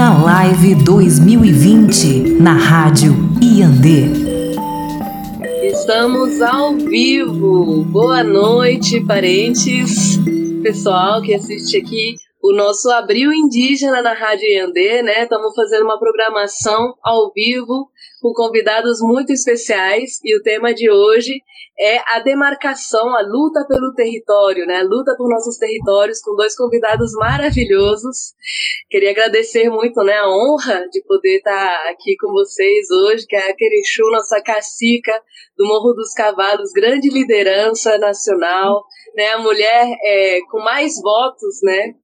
Indígena Live 2020 na Rádio Iandê. Estamos ao vivo. Boa noite, parentes, pessoal que assiste aqui o nosso Abril Indígena na Rádio Iandê, né? Estamos fazendo uma programação ao vivo com convidados muito especiais e o tema de hoje é a demarcação, a luta pelo território, né? A luta por nossos territórios com dois convidados maravilhosos. Queria agradecer muito, né, a honra de poder estar aqui com vocês hoje, que é a Querichu, nossa cacica do Morro dos Cavalos, grande liderança nacional, né? A mulher é, com mais votos, né?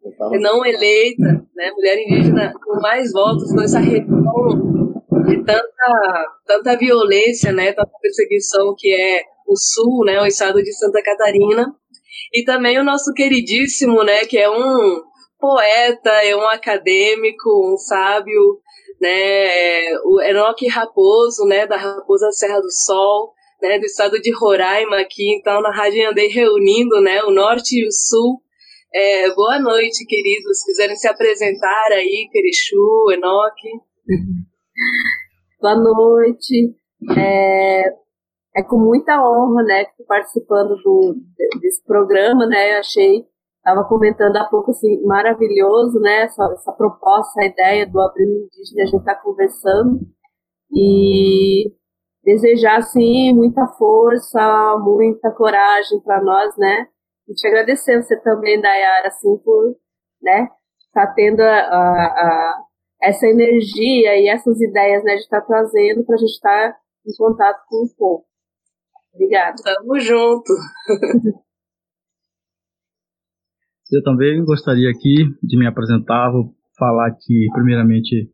Não eleita, né? Mulher indígena com mais votos nessa região de tanta, tanta violência, né, tanta perseguição que é o Sul, né, o estado de Santa Catarina, e também o nosso queridíssimo, né, que é um poeta, é um acadêmico, um sábio, né, o Enoque Raposo, né, da Raposa Serra do Sol, né, do estado de Roraima aqui, então na Rádio andei reunindo, né, o Norte e o Sul. É, boa noite, queridos, se quiserem se apresentar aí, Querichu, Enoque. Boa noite. É, é com muita honra, né, que estou participando do, desse programa, né, eu achei, estava comentando há pouco, assim, maravilhoso, né, essa, essa proposta, a ideia do Abril Indígena, a gente está conversando, e desejar, assim, muita força, muita coragem para nós, né, e te agradecer você também, Dayara, assim, por, né, tá tendo a, a essa energia e essas ideias né, de estar tá trazendo para a gente estar tá em contato com o povo. Obrigada. Tamo junto. Eu também gostaria aqui de me apresentar, vou falar aqui primeiramente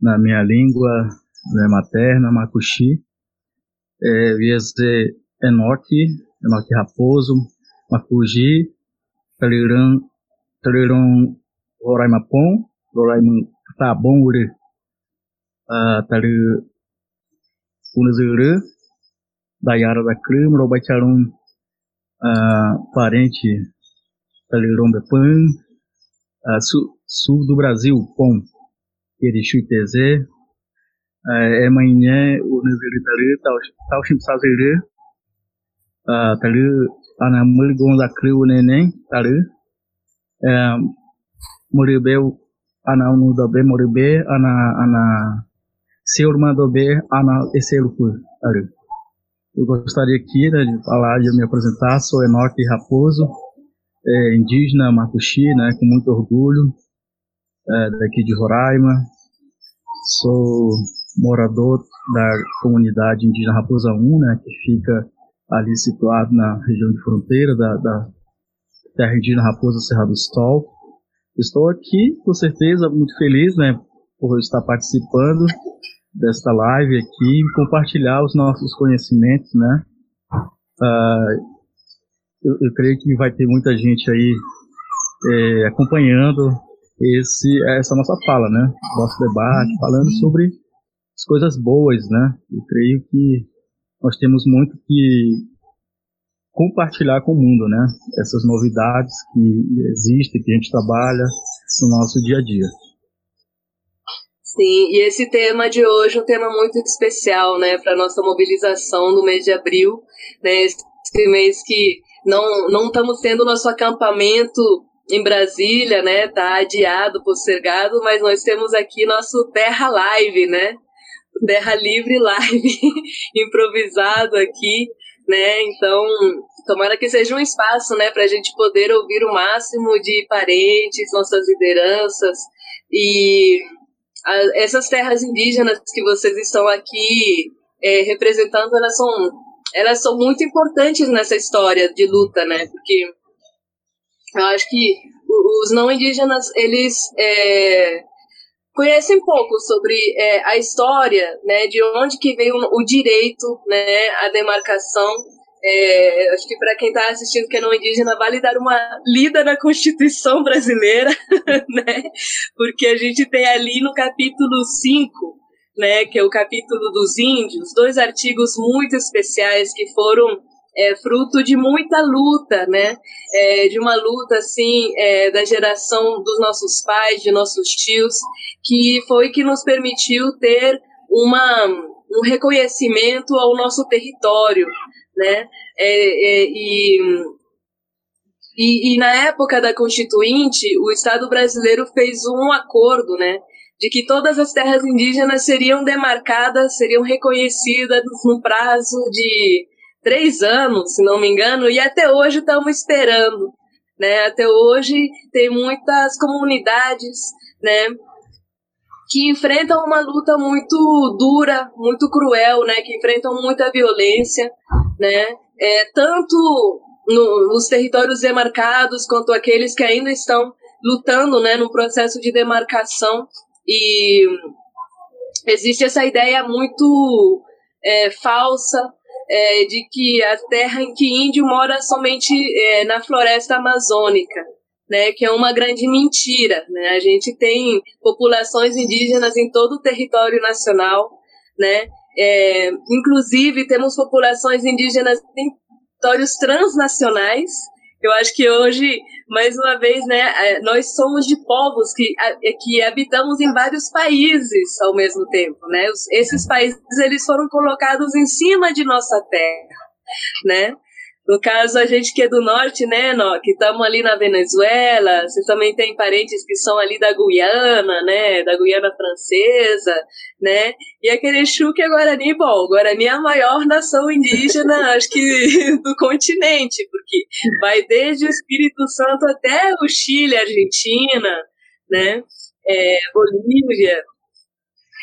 na minha língua né, materna, Makushi, é, via dizer Enoque, Enoque Raposo, Makuji, Taliran, Taliran Roraimapon, Roraimapon, Tabongue, uh, tali Unazuru, Dayara da Crime, Robacharum, uh, parente tali Rombepan, uh, sul, sul do Brasil, Pom, Erixu e Tezé, uh, Emanhé, Unazuru tali, Tauxim Sazere, uh, tali Anamul Gonza Criu Neném, tali, uh, Ana unu dobe moribe ana ana seurma dobe ana eseluku ari. Eu gostaria aqui né, de falar, de me apresentar, sou Enoque Raposo, é, indígena Macuxi, né, com muito orgulho, é, daqui de Roraima. Sou morador da comunidade indígena Raposa 1, né, que fica ali situado na região de fronteira da, da terra indígena Raposa Serra do Sol. Estou aqui, com certeza, muito feliz, né, por estar participando desta live aqui e compartilhar os nossos conhecimentos, né. Uh, eu, eu, creio que vai ter muita gente aí é, acompanhando esse, essa nossa fala, né, nosso debate, falando sobre as coisas boas, né. Eu creio que nós temos muito que compartilhar com o mundo, né? Essas novidades que existem, que a gente trabalha no nosso dia a dia. Sim, e esse tema de hoje é um tema muito especial, né, para nossa mobilização no mês de abril, né? Esse mês que não não estamos tendo nosso acampamento em Brasília, né? Tá adiado, postergado, mas nós temos aqui nosso Terra Live, né? Terra Livre Live improvisado aqui né? Então, tomara que seja um espaço, né, para a gente poder ouvir o máximo de parentes, nossas lideranças e a, essas terras indígenas que vocês estão aqui é, representando, elas são, elas são muito importantes nessa história de luta, né? Porque eu acho que os não indígenas, eles é, conhecem pouco sobre é, a história, né, de onde que veio o direito, né, a demarcação. É, acho que para quem está assistindo que é não indígena, vale dar uma lida na Constituição brasileira, né, porque a gente tem ali no capítulo 5, né, que é o capítulo dos índios, dois artigos muito especiais que foram é fruto de muita luta, né? É, de uma luta assim é, da geração dos nossos pais, de nossos tios, que foi que nos permitiu ter uma, um reconhecimento ao nosso território, né? É, é, e, e, e na época da Constituinte, o Estado brasileiro fez um acordo, né? de que todas as terras indígenas seriam demarcadas, seriam reconhecidas no prazo de três anos, se não me engano, e até hoje estamos esperando. Né? Até hoje tem muitas comunidades né, que enfrentam uma luta muito dura, muito cruel, né, que enfrentam muita violência, né, é, tanto no, nos territórios demarcados quanto aqueles que ainda estão lutando né, no processo de demarcação. E existe essa ideia muito é, falsa é, de que a terra em que índio mora somente é, na floresta amazônica, né, que é uma grande mentira. Né? A gente tem populações indígenas em todo o território nacional, né? É, inclusive temos populações indígenas em territórios transnacionais, eu acho que hoje, mais uma vez, né, é, nós somos de povos que, é, que habitamos em vários países ao mesmo tempo, né? Esses países eles foram colocados em cima de nossa terra, né? No caso, a gente que é do norte, né, que estamos ali na Venezuela, vocês também têm parentes que são ali da Guiana, né, da Guiana Francesa, né, e aquele Exu que é Guarani, bom, Guarani é a maior nação indígena, acho que do continente, porque vai desde o Espírito Santo até o Chile, Argentina, né, é, Bolívia.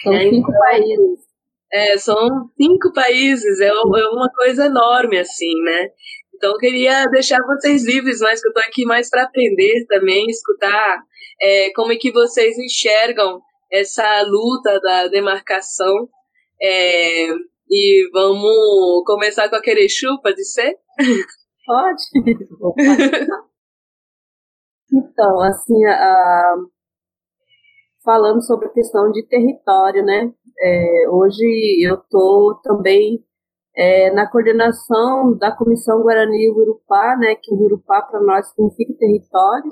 São é, cinco então, países. É, são cinco países, é, é uma coisa enorme, assim, né? Então, eu queria deixar vocês livres, mas que eu estou aqui mais para aprender também, escutar é, como é que vocês enxergam essa luta da demarcação. É, e vamos começar com aquele chupa de ser? Pode. então, assim, a, falando sobre a questão de território, né? É, hoje eu estou também é, na coordenação da Comissão Guarani Urupá, né, que Urupá para nós significa território,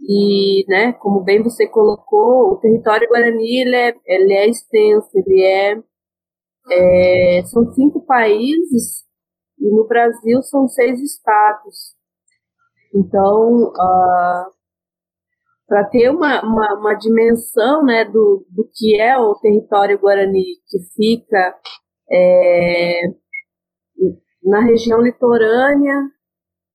e, né, como bem você colocou, o território Guarani ele é, ele é extenso, ele é, é, são cinco países e no Brasil são seis estados. Então, uh, para ter uma, uma, uma, dimensão né, do, do que é o território Guarani, que fica é, na região litorânea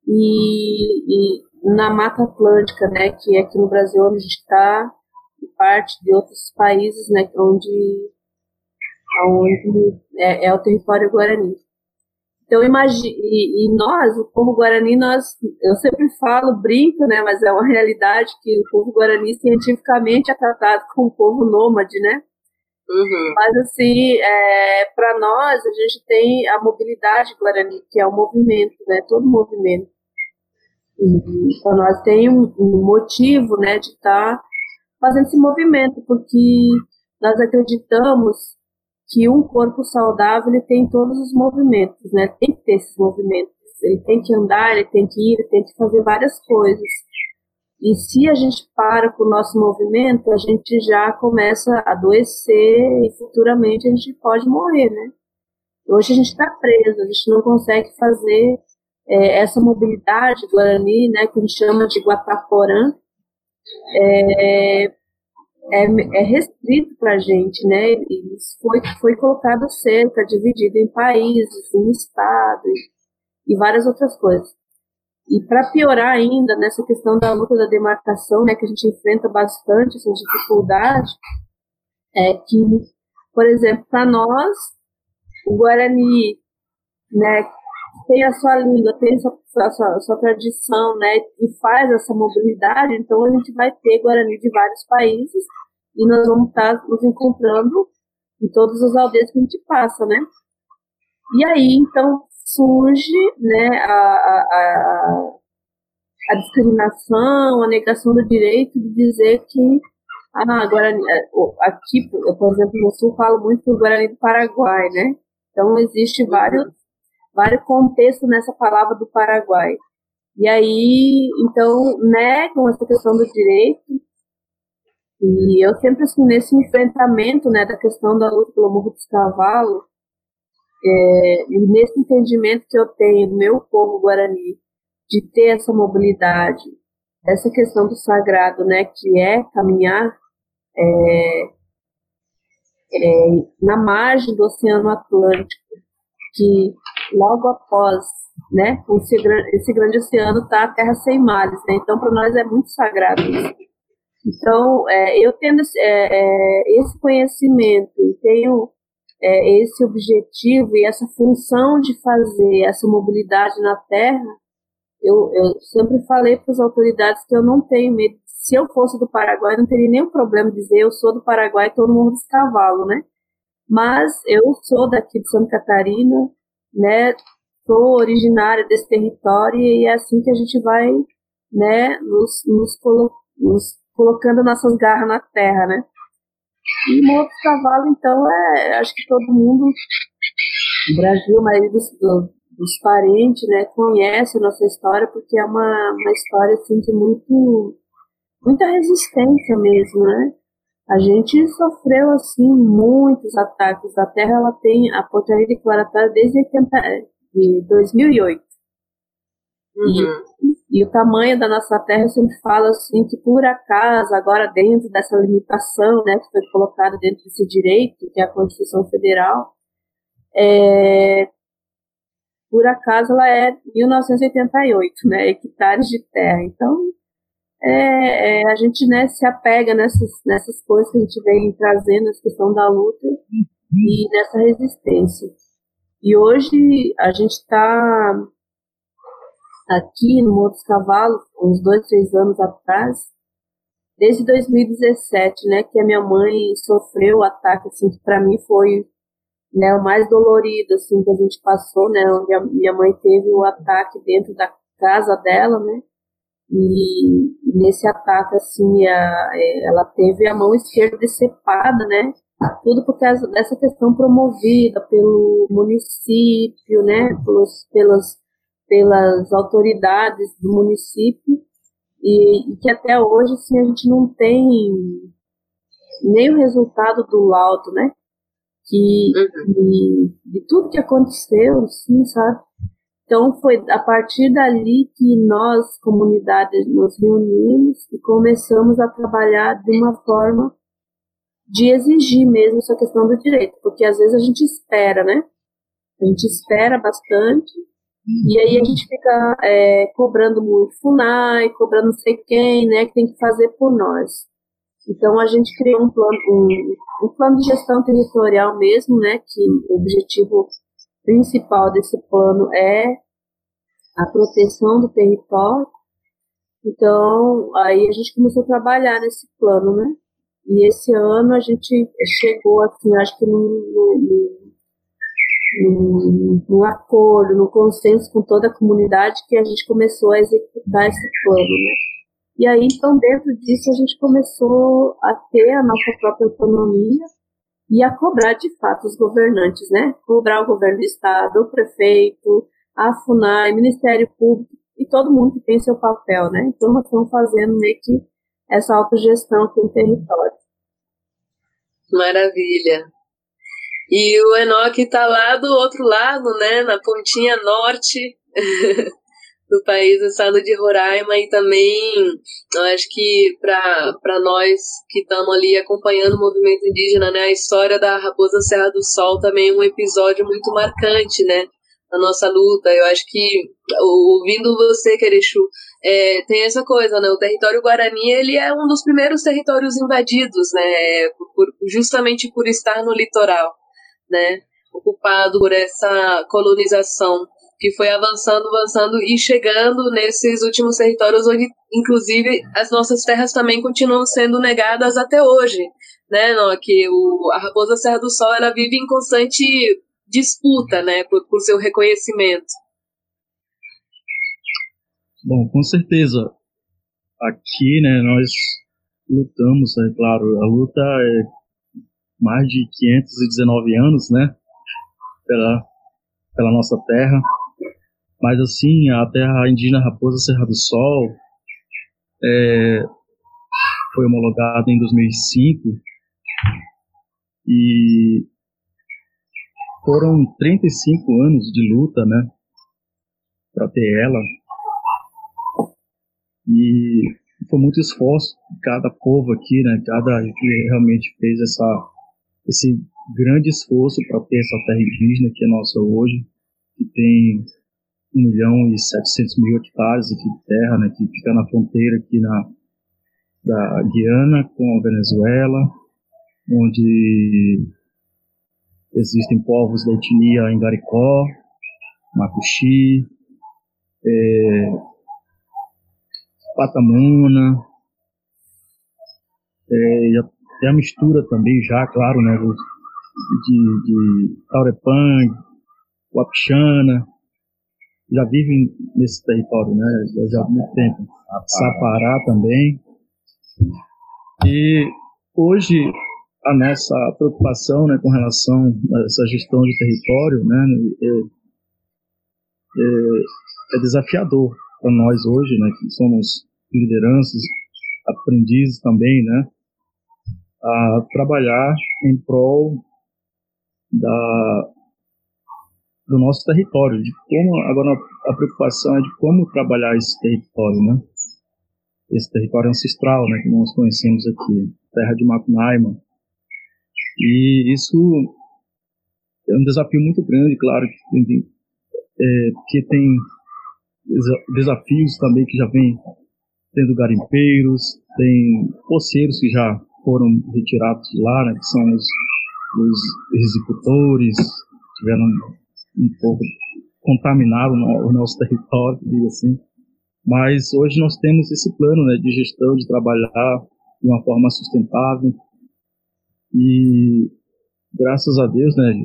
e, e, na Mata Atlântica, né, que é aqui no Brasil onde a gente está, e parte de outros países, né, onde, onde é, é o território Guarani. Então, imagine, e, e, nós, o povo guarani, nós, eu sempre falo, brinco, né, mas é uma realidade que o povo guarani cientificamente é tratado como um povo nômade, né? Uhum. Mas, assim, é, para nós, a gente tem a mobilidade guarani, que é o movimento, né, todo movimento. E para nós tem um, um, motivo, né, de estar tá fazendo esse movimento, porque nós acreditamos que um corpo saudável ele tem todos os movimentos, né? Tem que ter esses movimentos. Ele tem que andar, ele tem que ir, ele tem que fazer várias coisas. E se a gente para com o nosso movimento, a gente já começa a adoecer e futuramente a gente pode morrer, né? Hoje a gente está preso, a gente não consegue fazer é, essa mobilidade Guarani, né, que a gente chama de Guataporã, é, é, é restrito para a gente, né? Isso foi, foi colocado cerca, dividido em países, em estados e, e várias outras coisas. E para piorar ainda nessa questão da luta da demarcação, né, que a gente enfrenta bastante essa dificuldade, é que, por exemplo, para nós, o Guarani, né, tem a sua língua, tem a sua, a sua, a sua tradição, né, e faz essa mobilidade, então a gente vai ter Guarani de vários países e nós vamos estar nos encontrando em todas as aldeias que a gente passa, né? E aí, então, surge, né, a, a, a discriminação, a negação do direito de dizer que ah, agora é, aqui, por exemplo, no Sul, falo muito do Guarani do Paraguai, né? Então, existe vários vários contextos nessa palavra do Paraguai. E aí, então, negam essa questão do direito. E eu sempre, assim, nesse enfrentamento, né, da questão da luta pelo morro dos cavalos, é, e nesse entendimento que eu tenho do meu povo guarani, de ter essa mobilidade, essa questão do sagrado, né, que é caminhar é, é, na margem do Oceano Atlântico, que logo após né, esse, esse grande oceano está a terra sem mares, né, então para nós é muito sagrado isso. Então, é, eu tendo é, é, esse conhecimento e tenho é, esse objetivo e essa função de fazer essa mobilidade na terra, eu, eu sempre falei para as autoridades que eu não tenho medo. Se eu fosse do Paraguai, não teria nenhum problema dizer eu sou do Paraguai, todo mundo dos cavalos, né? Mas eu sou daqui de Santa Catarina, né? Sou originária desse território e é assim que a gente vai, né? Nos, nos, colo nos colocando nossas garras na terra, né? E Morro dos Cavalos, então, é, acho que todo mundo, no Brasil, a maioria dos, dos parentes, né, conhece a nossa história, porque é uma, uma história, assim, de muito, muita resistência mesmo, né? A gente sofreu, assim, muitos ataques. A Terra, ela tem a portaria declaratória desde 80, de 2008. Uhum. E, e, o tamanho da nossa terra, eu sempre falo assim, que por acaso, agora dentro dessa limitação, né, que foi colocada dentro desse direito, que é a Constituição Federal, é, por acaso ela é 1988, né, hectares de terra. Então, é, é, a gente né, se apega nessas, nessas coisas que a gente vem trazendo, essa questão da luta e nessa resistência. E hoje a gente está aqui no Morro dos Cavalos, uns dois, três anos atrás, desde 2017, né, que a minha mãe sofreu o ataque, assim, que para mim foi né, o mais dolorido, assim, que a gente passou, né, onde a minha mãe teve o ataque dentro da casa dela, né, e nesse ataque, assim, a, é, ela teve a mão esquerda decepada, né, tudo por causa dessa questão promovida pelo município, né, pelos, pelas pelas autoridades do município e, e, que até hoje assim, a gente não tem nem o resultado do laudo, né? Que, uhum. de tudo que aconteceu, assim, sabe? Então foi a partir dali que nós, comunidade, nos reunimos e começamos a trabalhar de uma forma de exigir mesmo essa questão do direito, porque às vezes a gente espera, né? A gente espera bastante e aí a gente fica é, cobrando muito FUNAI, cobrando não sei quem, né, que tem que fazer por nós. Então a gente criou um plano, um, um plano de gestão territorial mesmo, né, que o objetivo principal desse plano é a proteção do território. Então, aí a gente começou a trabalhar nesse plano, né? E esse ano a gente chegou, assim, acho que no, no, num, acordo, num consenso com toda a comunidade que a gente começou a executar esse plano, né? E aí, então, dentro disso, a gente começou a ter a nossa própria autonomia e a cobrar, de fato, os governantes, né? Cobrar o governo do Estado, o prefeito, a FUNAI, Ministério Público e todo mundo que tem seu papel, né? Então, nós estamos fazendo meio que essa autogestão aqui no território. Maravilha. E o Enoch está lá do outro lado, né, na pontinha norte do país, no estado de Roraima, e também eu acho que para nós que estamos ali acompanhando o movimento indígena, né, a história da Raposa Serra do Sol também é um episódio muito marcante, né, da nossa luta. Eu acho que ouvindo você, Querechu, é, tem essa coisa, né? O território Guarani ele é um dos primeiros territórios invadidos, né? Por, justamente por estar no litoral né, ocupado por essa colonização que foi avançando, avançando e chegando nesses últimos territórios onde, inclusive, as nossas terras também continuam sendo negadas até hoje, né, não, que o, a Raposa Serra do Sol ela vive em constante disputa, né, por, por seu reconhecimento. Bom, com certeza. Aqui, né, nós lutamos, é claro, a luta é mais de 519 anos, né? Pela pela nossa terra. Mas assim, a terra indígena Raposa Serra do Sol é, foi homologada em 2005 e foram 35 anos de luta, né, para ter ela. E foi muito esforço de cada povo aqui, né, cada que realmente fez essa esse grande esforço para ter essa terra indígena que é nossa hoje, que tem 1 milhão e 700 mil hectares aqui de terra, né, que fica na fronteira aqui na da Guiana com a Venezuela, onde existem povos da etnia Engaricó, Macuxi, é, Patamuna, é, tem a mistura também já, claro, né, de, de Taurepang, Wapixana, já vivem nesse território, né, já há muito tempo. Sapará também. E hoje a nossa preocupação né, com relação a essa gestão de território né, é, é, é desafiador para nós hoje, né, que somos lideranças, aprendizes também, né, a trabalhar em prol da, do nosso território, de como agora a preocupação é de como trabalhar esse território, né? Esse território ancestral, né, que nós conhecemos aqui, terra de Macunaíma. E isso é um desafio muito grande, claro, que tem, é, que tem desafios também que já vem tendo garimpeiros, tem poceiros que já foram retirados de lá, né, que são os, os executores, tiveram um pouco contaminado o nosso território, digo assim. Mas hoje nós temos esse plano né, de gestão, de trabalhar de uma forma sustentável. E graças a Deus, né,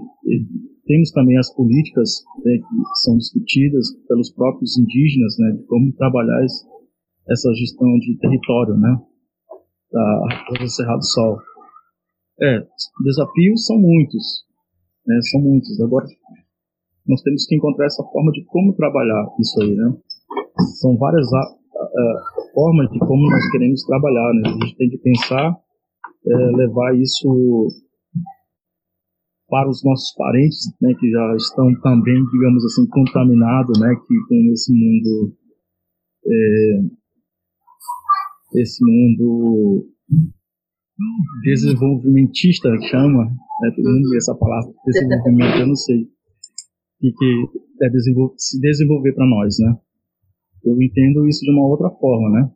temos também as políticas né, que são discutidas pelos próprios indígenas, né, de como trabalhar essa gestão de território, né da do Sol. É, desafios são muitos, né, são muitos. Agora, nós temos que encontrar essa forma de como trabalhar isso aí, né? São várias uh, formas de como nós queremos trabalhar, né? A gente tem que pensar, uh, levar isso para os nossos parentes, né, que já estão também, digamos assim, contaminados, né, que com esse mundo é, esse mundo desenvolvimentista chama, né, todo mundo vê essa palavra, desenvolvimento, eu não sei, e que é desenvol se desenvolver para nós, né? Eu entendo isso de uma outra forma, né?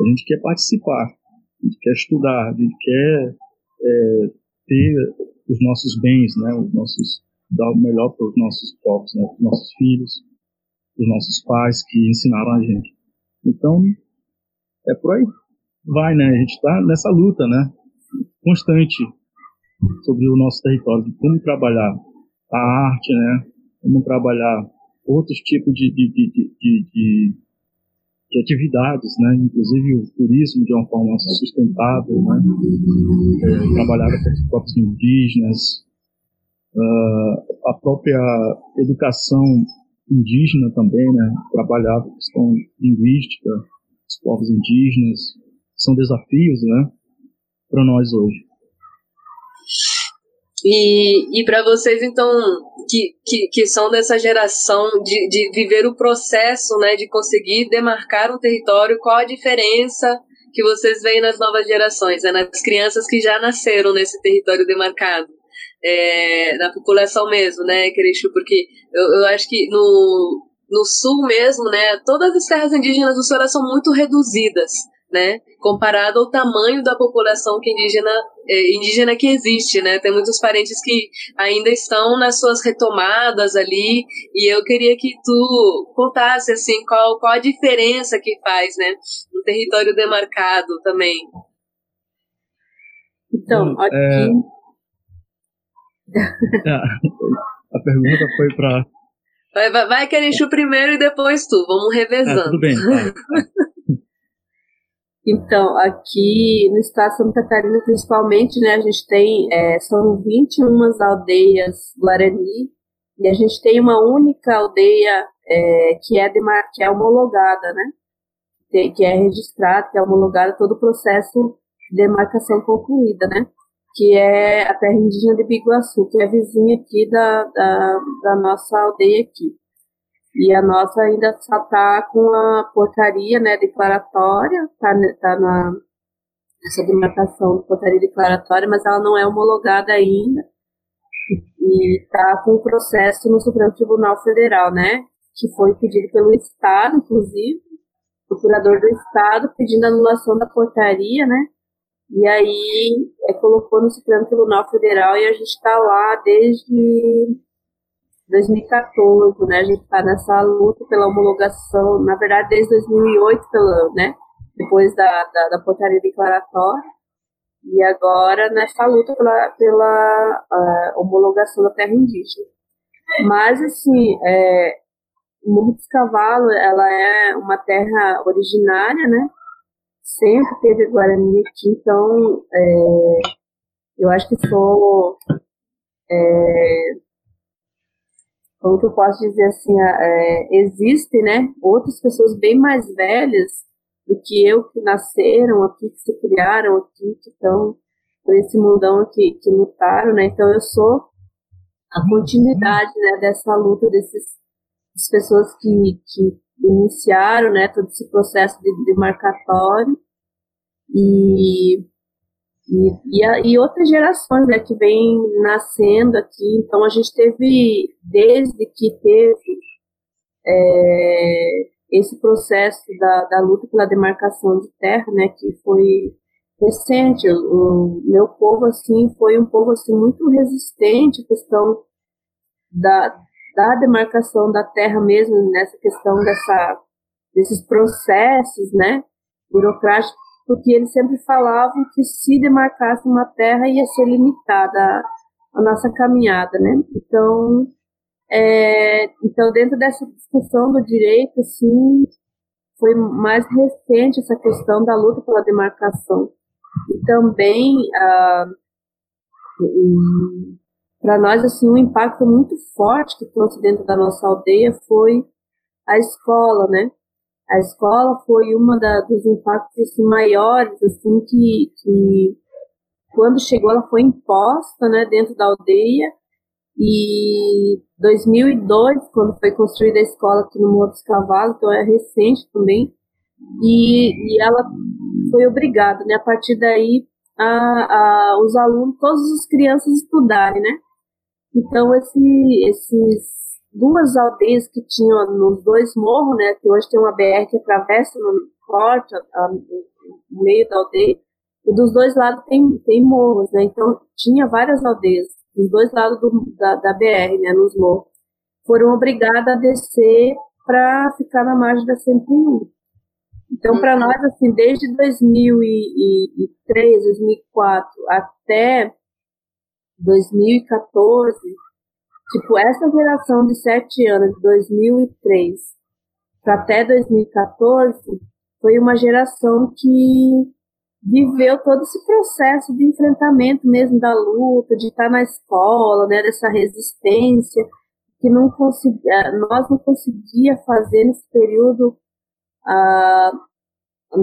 A gente quer participar, a gente quer estudar, a gente quer é, ter os nossos bens, né? Os nossos dar o melhor para os nossos povos, né? Os nossos filhos, os nossos pais que ensinaram a gente. Então é por aí vai, né? A gente está nessa luta, né? Constante sobre o nosso território, de como trabalhar a arte, né? Como trabalhar outros tipos de, de, de, de, de atividades, né? Inclusive o turismo de uma forma sustentável, né? É, trabalhar com os próprios indígenas, uh, a própria educação indígena também, né? Trabalhar a questão linguística, os povos indígenas, são desafios, né, para nós hoje. E, e para vocês, então, que, que, que são dessa geração de, de viver o processo, né, de conseguir demarcar um território, qual a diferença que vocês veem nas novas gerações, né, nas crianças que já nasceram nesse território demarcado? É, na população mesmo, né, Querexu? Porque eu, eu acho que no, no sul mesmo, né, todas as terras indígenas do sul são muito reduzidas, né, comparado ao tamanho da população que indígena, é, indígena que existe, né, tem muitos parentes que ainda estão nas suas retomadas ali, e eu queria que tu contasse, assim, qual, qual a diferença que faz, né, no território demarcado também. Então, aqui... É... a pergunta foi para Vai, vai, vai Kerenchu primeiro e depois tu. Vamos revezando. Ah, tudo bem. então, aqui no estado de Santa Catarina, principalmente, né, a gente tem, é, são 21 aldeias Guarani E a gente tem uma única aldeia é, que, é que é homologada, né? Que é registrada, que é homologada todo o processo de demarcação concluída, né? Que é a terra indígena de Biguaçu, que é vizinha aqui da, da, da nossa aldeia aqui. E a nossa ainda só está com a portaria né, declaratória, está tá na essa demarcação de portaria declaratória, mas ela não é homologada ainda e está com o processo no Supremo Tribunal Federal, né? Que foi pedido pelo Estado, inclusive, o procurador do Estado pedindo anulação da portaria, né? E aí é, colocou no Supremo Tribunal Federal e a gente está lá desde 2014, né? A gente está nessa luta pela homologação, na verdade desde 2008, pela, né? Depois da, da, da portaria declaratória e agora nesta luta pela, pela homologação da terra indígena. Mas, assim, é, Morro dos Cavalos, ela é uma terra originária, né? Sempre teve Guarani aqui, então é, eu acho que sou é, como que eu posso dizer assim, é, existem, né, outras pessoas bem mais velhas do que eu que nasceram aqui, que se criaram aqui, que estão por esse mundão aqui, que lutaram, né, então eu sou a continuidade, né, dessa luta desses, dessas pessoas que, que iniciaram, né, todo esse processo de demarcatório. E e, e, a, e, outras gerações né, que vêm nascendo aqui. Então, a gente teve, desde que teve é, esse processo da, da luta pela demarcação de terra, né, que foi recente, o, o meu povo, assim, foi um povo, assim, muito resistente à questão da, da demarcação da terra mesmo, nessa questão dessa, desses processos, né, burocráticos porque eles sempre falavam que se demarcasse uma terra ia ser limitada a, nossa caminhada, né? Então, é, então dentro dessa discussão do direito, assim, foi mais recente essa questão da luta pela demarcação e também para nós assim um impacto muito forte que trouxe dentro da nossa aldeia foi a escola, né? A escola foi uma da, dos impactos assim, maiores, assim, que, que quando chegou ela foi imposta, né, dentro da aldeia, e 2002, quando foi construída a escola aqui no Morro dos Cavalos, então é recente também, e, e ela foi obrigada, né, a partir daí, a, a, os alunos, todas as crianças estudarem, né, então esse, esses duas aldeias que tinham nos dois morros, né, que hoje tem uma BR que atravessa no corte, no meio da aldeia, e dos dois lados tem, tem morros, né, então tinha várias aldeias, dos dois lados do, da, da BR, né, nos morros, foram obrigadas a descer para ficar na margem da 101. Então, para uhum. nós, assim, desde 2003, 2004 até 2014, Tipo, essa geração de sete anos, de 2003 para até 2014, foi uma geração que viveu todo esse processo de enfrentamento mesmo da luta, de estar na escola, né, dessa resistência, que não conseguia, nós não conseguia fazer nesse período a,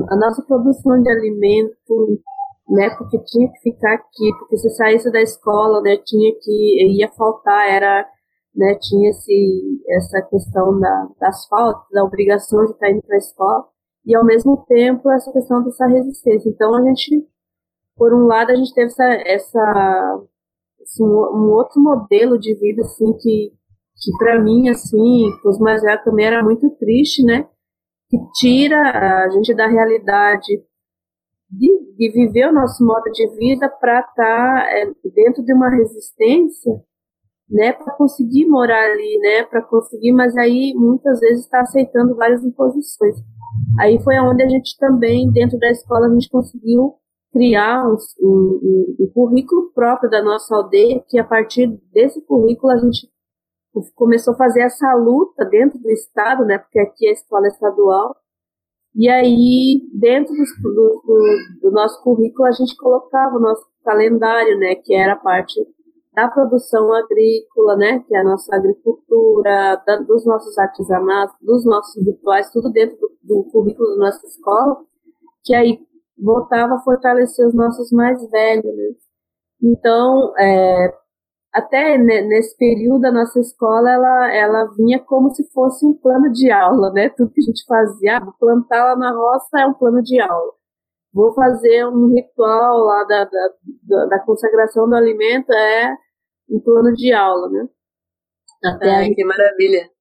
a nossa produção de alimento, né, porque tinha que ficar aqui, porque se saísse da escola, né, tinha que, ia faltar, era, né, tinha esse, essa questão da, das faltas, da obrigação de estar indo para a escola, e ao mesmo tempo essa questão dessa resistência. Então a gente, por um lado, a gente teve essa, essa assim, um outro modelo de vida, assim, que, que para mim, assim, os mais velhos também era muito triste, né, que tira a gente da realidade de, de viver o nosso modo de vida para estar tá, é, dentro de uma resistência, né, para conseguir morar ali, né, para conseguir, mas aí muitas vezes está aceitando várias imposições. Aí foi onde a gente também, dentro da escola, a gente conseguiu criar um, um, um currículo próprio da nossa aldeia, que a partir desse currículo a gente começou a fazer essa luta dentro do estado, né, porque aqui a escola é estadual, e aí, dentro do, do, do, nosso currículo, a gente colocava o nosso calendário, né, que era a parte da produção agrícola, né, que é a nossa agricultura, da, dos nossos artesanatos, dos nossos rituais, tudo dentro do, do currículo da nossa escola, que aí voltava a fortalecer os nossos mais velhos, né? Então, é, até nesse período a nossa escola ela, ela vinha como se fosse um plano de aula, né? Tudo que a gente fazia, ah, plantar lá na roça é um plano de aula. Vou fazer um ritual lá da, da, da consagração do alimento é um plano de aula, né? Até Ai, que maravilha!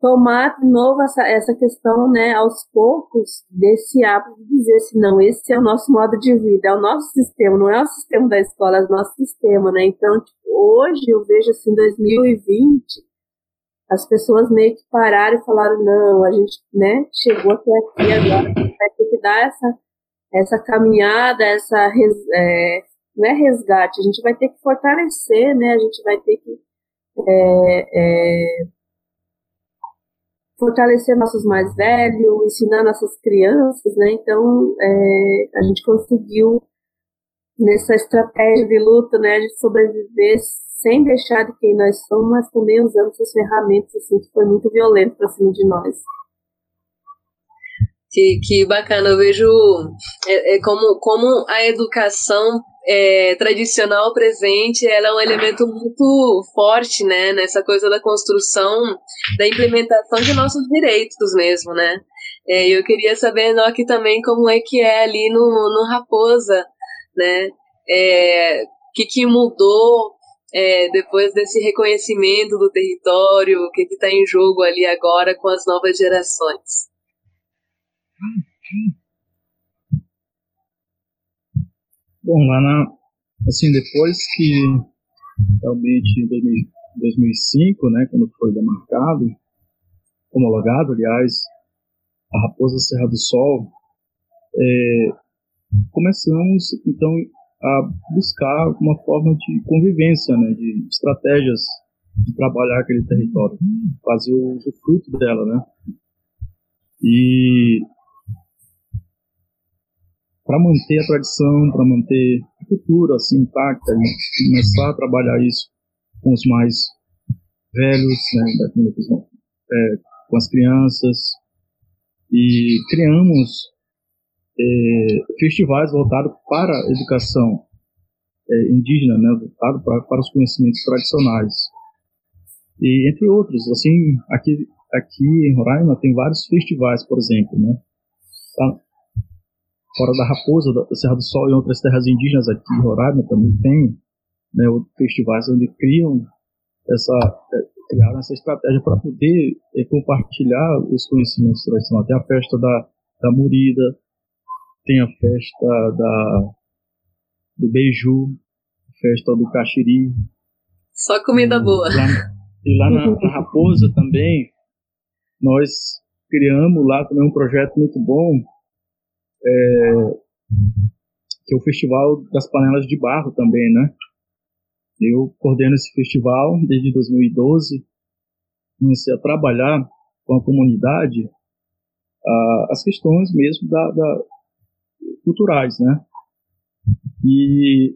Tomar de novo essa, essa questão, né, aos poucos, desse hábito de dizer assim, não, esse é o nosso modo de vida, é o nosso sistema, não é o sistema da escola, é o nosso sistema, né? Então, tipo, hoje eu vejo assim, 2020, as pessoas meio que pararam e falaram, não, a gente, né, chegou até aqui agora, vai ter que dar essa, essa caminhada, essa, é, não é resgate, a gente vai ter que fortalecer, né, a gente vai ter que é, é, fortalecer nossos mais velhos, ensinar nossas crianças, né? Então, é, a gente conseguiu, nessa estratégia de luta, né, de sobreviver sem deixar de quem nós somos, mas também usando essas ferramentas, assim, que foi muito violento para cima de nós. Que, que bacana, eu vejo é, é como, como a educação é, tradicional presente, ela é um elemento muito forte, né, nessa coisa da construção, da implementação de nossos direitos mesmo, né. É, eu queria saber, aqui também, como é que é ali no, no Raposa, né, é, que, que mudou é, depois desse reconhecimento do território, o que está em jogo ali agora com as novas gerações. Bom, lá na, assim, depois que realmente em 2005, né, quando foi demarcado, homologado, aliás, a Raposa Serra do Sol, é, começamos então a buscar uma forma de convivência, né, de estratégias de trabalhar aquele território, fazer o fruto dela, né. E para manter a tradição, para manter a cultura assim intacta e começar a trabalhar isso com os mais velhos, né, é, com as crianças. E criamos é, festivais voltados para a educação é, indígena, né, voltado para, para os conhecimentos tradicionais. E entre outros, assim aqui aqui em Roraima tem vários festivais, por exemplo, né, tá, fora da Raposa, da Serra do Sol e outras terras indígenas aqui em Roraima também tem né, festivais onde criam essa, é, criaram essa estratégia para poder é, compartilhar os conhecimentos tradicionais. Tem a festa da, da Murida, tem a festa da, do Beiju, a festa do Caxiri. Só comida e, boa. Lá, e lá na, na Raposa também, nós criamos lá também um projeto muito bom é, que é o Festival das Panelas de Barro também, né? Eu coordeno esse festival desde 2012, comecei a trabalhar com a comunidade uh, as questões mesmo da, da, culturais, né? E,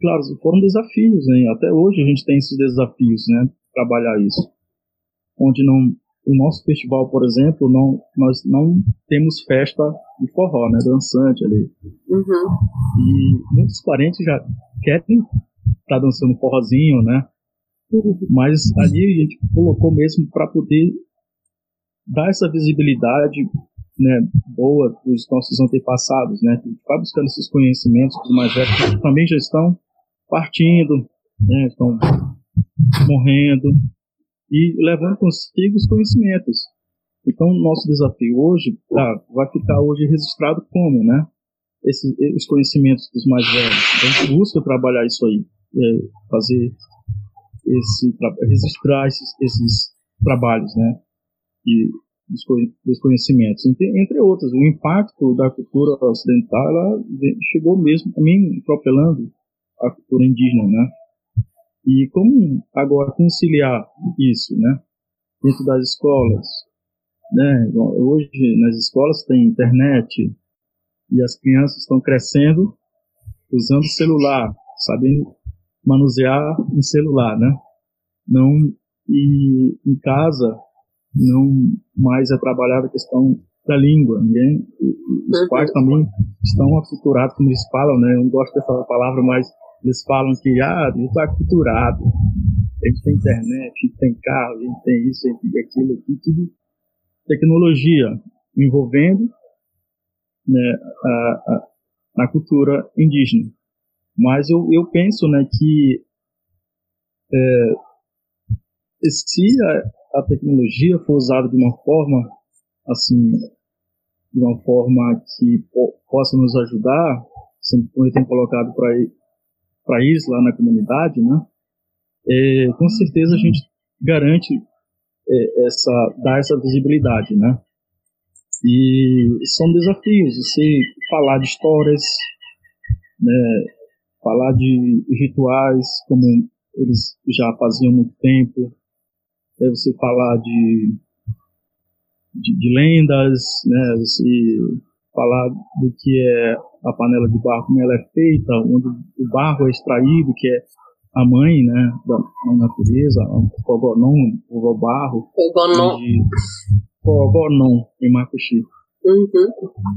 claro, foram desafios, né? Até hoje a gente tem esses desafios, né? Trabalhar isso. Onde não o nosso festival, por exemplo, não, nós não temos festa de forró, né, dançante ali. Uhum. E muitos parentes já querem estar tá dançando forrozinho, né? Uhum. Mas ali a gente colocou mesmo para poder dar essa visibilidade né, boa para os nossos antepassados, né? Ficar buscando esses conhecimentos dos mais velhos que também já estão partindo, né, estão morrendo, e levando consigo os conhecimentos. Então, nosso desafio hoje tá, vai ficar hoje registrado como, né? Esses, os conhecimentos dos mais velhos. Então, a gente busca trabalhar isso aí, é, fazer esse, registrar esses, esses trabalhos, né? E dos, conhecimentos, entre, outros. O impacto da cultura ocidental, ela chegou mesmo também atropelando a cultura indígena, né? E como agora conciliar isso, né? Dentro das escolas, né? Hoje nas escolas tem internet e as crianças estão crescendo usando celular, sabendo manusear um celular, né? Não e em casa não mais é trabalhada a questão da língua. Ninguém, os pais também estão aculturados, como eles falam, né? Eu não gosto dessa palavra, mas eles falam que ah, a gente está aculturado. A gente tem internet, a gente tem carro, a gente tem isso, a gente tem aquilo, aqui, tudo tecnologia envolvendo né, a, a, cultura indígena. Mas eu, eu penso né, que é, se a, a, tecnologia for usada de uma forma assim de uma forma que po, possa nos ajudar, como eu tenho colocado para isso lá na comunidade, né? É, com certeza a gente garante é, essa dar essa visibilidade, né? E são desafios, você falar de histórias, né? Falar de rituais como eles já faziam muito tempo, é você falar de, de, de lendas, né? Você falar do que é a panela de barro, como ela é feita, onde o barro é extraído, que é a mãe, né, da, da natureza, o Kogonon, o barro. Kogonon. Kogonon, em Makushi. Uhum.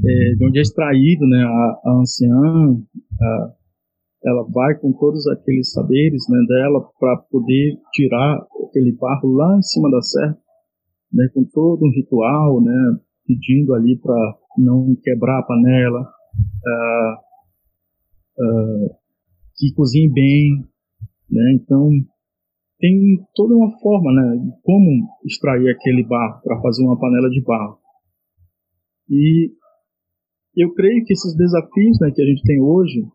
É, de onde é extraído, né, a, a anciã, a, ela vai com todos aqueles saberes, né, dela para poder tirar aquele barro lá em cima da serra, né, com todo um ritual, né, pedindo ali para não quebrar a panela, uh, uh, que cozinhe bem, né? Então, tem toda uma forma né, de como extrair aquele barro para fazer uma panela de barro. E eu creio que esses desafios né, que a gente tem hoje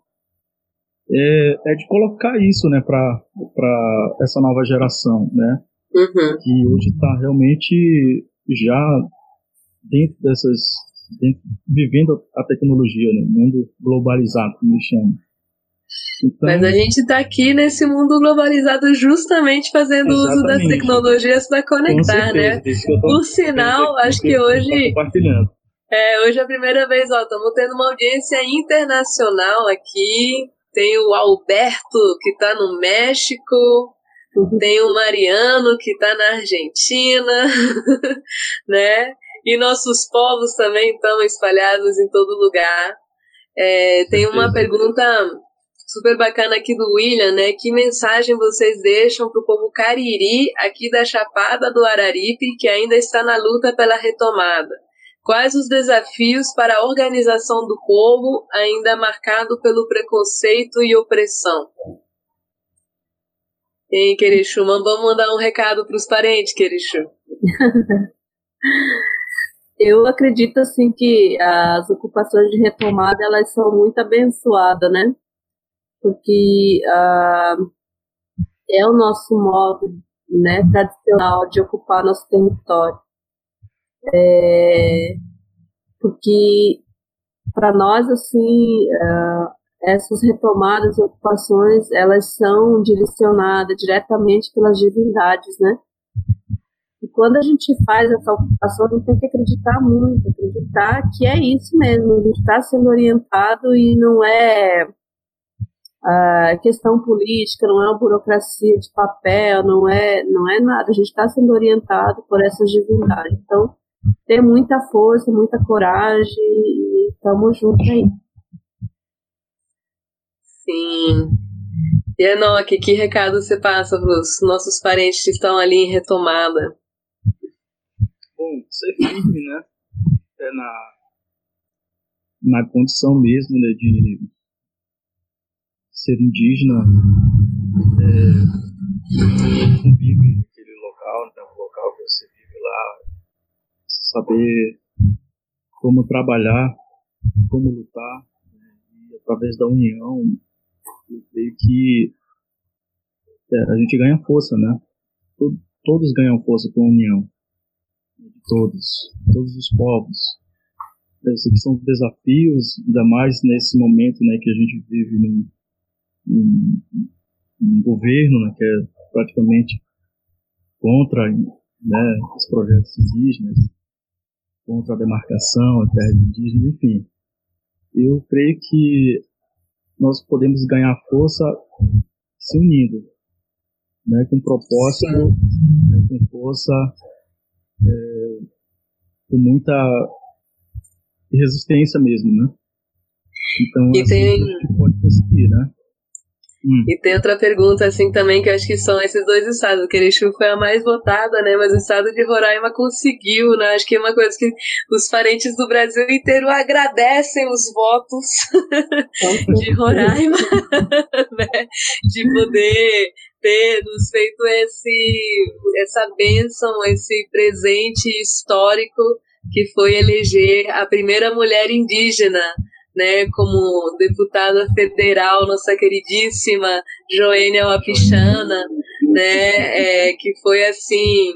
é, é de colocar isso né, para essa nova geração, né? Uhum. Que hoje está realmente já dentro dessas. Dentro, vivendo a tecnologia, né? mundo globalizado, como eles chamam. Então, Mas a gente está aqui nesse mundo globalizado justamente fazendo uso das tecnologias para conectar, né? Por sinal, acho que hoje. É, hoje é a primeira vez, ó, estamos tendo uma audiência internacional aqui. Tem o Alberto, que está no México. Uhum. Tem o Mariano, que está na Argentina, né? E nossos povos também estão espalhados em todo lugar. É, tem uma pergunta super bacana aqui do William, né? Que mensagem vocês deixam para o povo cariri aqui da Chapada do Araripe, que ainda está na luta pela retomada? Quais os desafios para a organização do povo ainda marcado pelo preconceito e opressão? Hein, Querichu, vamos mandar um recado para os parentes, Querichu. Eu acredito assim que as ocupações de retomada elas são muito abençoadas, né? porque uh, é o nosso modo né, tradicional de ocupar nosso território. É, porque para nós assim uh, essas retomadas e ocupações elas são direcionadas diretamente pelas divindades, né? E quando a gente faz essa ocupação, a gente tem que acreditar muito, acreditar que é isso mesmo, a gente está sendo orientado e não é a questão política, não é uma burocracia de papel, não é, não é nada. A gente está sendo orientado por essas divindades. Então, ter muita força, muita coragem e estamos juntos aí. Sim. E Enoque, que recado você passa para os nossos parentes que estão ali em retomada? Ser firme, né? É na, na condição mesmo né, de ser indígena é, convive naquele local, né, o local que você vive lá, saber como trabalhar, como lutar, né, e através da união, eu creio que é, a gente ganha força, né? Todos ganham força com a união, todos, todos os povos. Esses são desafios, ainda mais nesse momento né, que a gente vive num, um, um governo né, que é praticamente contra né, os projetos indígenas, contra a demarcação, a terra indígena, enfim. Eu creio que nós podemos ganhar força se unindo, né, com propósito, né, com força, com muita resistência mesmo, né? Então, e assim, tem... pode conseguir, né? Hum. E tem outra pergunta, assim, também, que eu acho que são esses dois estados. O Querexu foi a mais votada, né? Mas o estado de Roraima conseguiu, né? Acho que é uma coisa que os parentes do Brasil inteiro agradecem os votos de Roraima, né? De poder ter nos feito esse, essa bênção, esse presente histórico que foi eleger a primeira mulher indígena né, como deputada federal, nossa queridíssima Joênia Wapichana, né, é, que foi assim,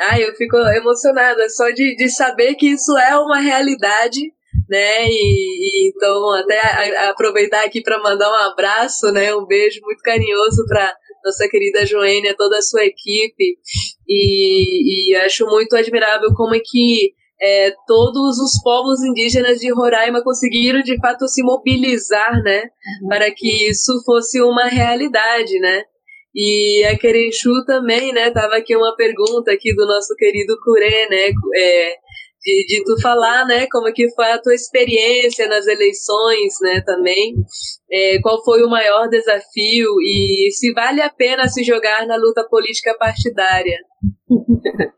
ai, eu fico emocionada só de, de saber que isso é uma realidade, né, e, e então até a, aproveitar aqui para mandar um abraço, né, um beijo muito carinhoso para nossa querida Joênia, toda a sua equipe, e, e acho muito admirável como é que é, todos os povos indígenas de Roraima conseguiram de fato se mobilizar, né, uhum. para que isso fosse uma realidade, né. E a Querenchu também, né, tava aqui uma pergunta aqui do nosso querido Curé, né, é, de, de tu falar, né, como que foi a tua experiência nas eleições, né, também, é, qual foi o maior desafio e se vale a pena se jogar na luta política partidária.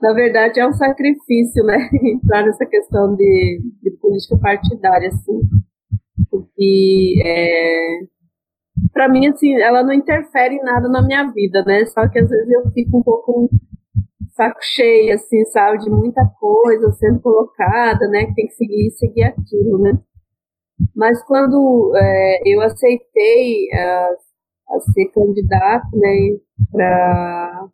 Na verdade, é um sacrifício, né? Entrar nessa questão de, de política partidária, assim. Porque, é, para mim, assim, ela não interfere em nada na minha vida, né? Só que às vezes eu fico um pouco saco cheio, assim, sabe? De muita coisa sendo colocada, né? Que tem que seguir seguir aquilo, né? Mas quando é, eu aceitei a, a ser candidato, né? para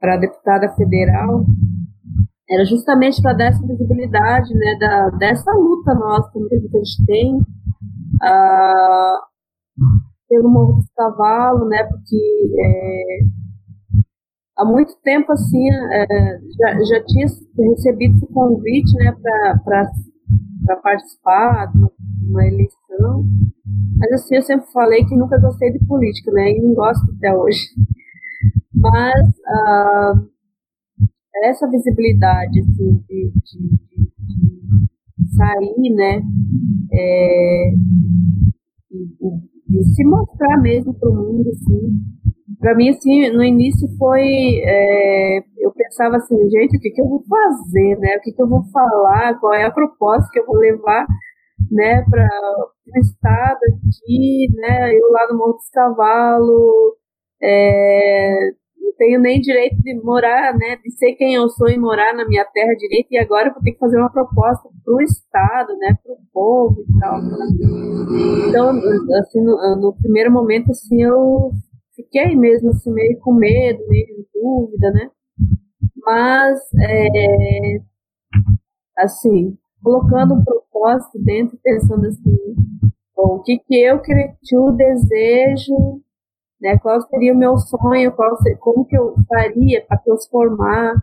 para deputada federal era justamente para dar essa visibilidade né, da, dessa luta nossa que a gente tem uh, pelo Morro dos Cavalos, né, porque é, há muito tempo assim é, já, já tinha recebido esse convite né, para participar de uma, eleição mas assim, eu sempre falei que nunca gostei de política, né? E não gosto até hoje. Mas uh, essa visibilidade, assim, de, de, de sair, né? É, de, se mostrar mesmo para o mundo, assim. Para mim, assim, no início foi. É, eu pensava assim, gente, o que, que eu vou fazer, né? O que, que eu vou falar? Qual é a proposta que eu vou levar né, para o estado aqui, né, eu lá no Morro dos Cavalos, é, não tenho nem direito de morar, né, de ser quem eu sou e morar na minha terra direito, e agora eu vou ter que fazer uma proposta para o estado, né, para o povo e tal. Então, assim, no, no, primeiro momento, assim, eu fiquei mesmo, assim, meio com medo, meio de dúvida, né, mas, é, assim, colocando um propósito dentro, pensando assim, bom, o que, que eu o desejo, né, qual seria o meu sonho, qual seria, como que eu faria para transformar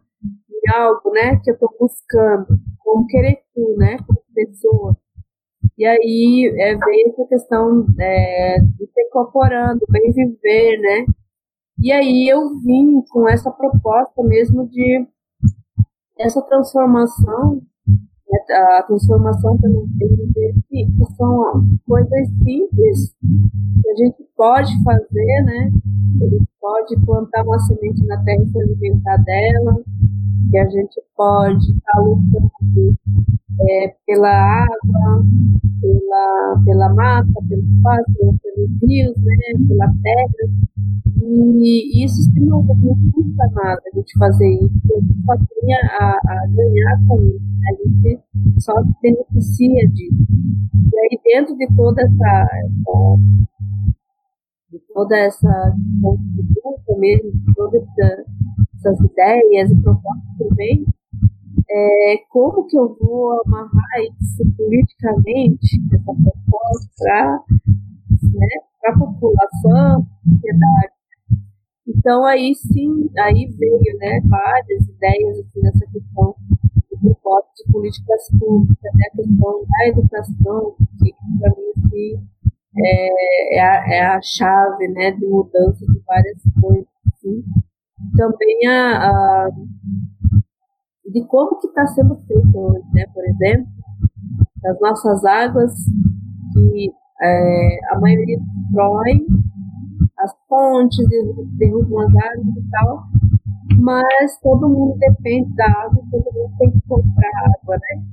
em algo, né, que eu estou buscando, como querer tu, né, como pessoa. E aí é, veio essa questão é, de se incorporando, bem viver, né, e aí eu vim com essa proposta mesmo de essa transformação a transformação também tem que são coisas simples que a gente pode fazer, né? A gente pode plantar uma semente na terra e se alimentar dela, que a gente pode estar lutando é, pela água, pela, pela mata, pelo espaço, pelos rios, né? Pela terra. E isso se não, não custa nada a gente fazer isso, a gente só tem a, a ganhar com isso, né? a gente só beneficia disso. E aí dentro de toda essa, essa toda essa grupo mesmo, todas essa, essas ideias e propostas também, é, como que eu vou amarrar isso politicamente, essa proposta, para né, a população, sociedade, então aí sim, aí veio, né, várias ideias assim nessa questão de no voto de políticas públicas, né, a questão da educação, que para mim assim, é, é, a, é a chave né, de mudança de várias coisas. Assim. Também a, a de como que está sendo feito hoje, né? Por exemplo, as nossas águas que é, a maioria destrói as pontes, derrubam as árvores e tal, mas todo mundo depende da água, todo mundo tem que comprar água, né?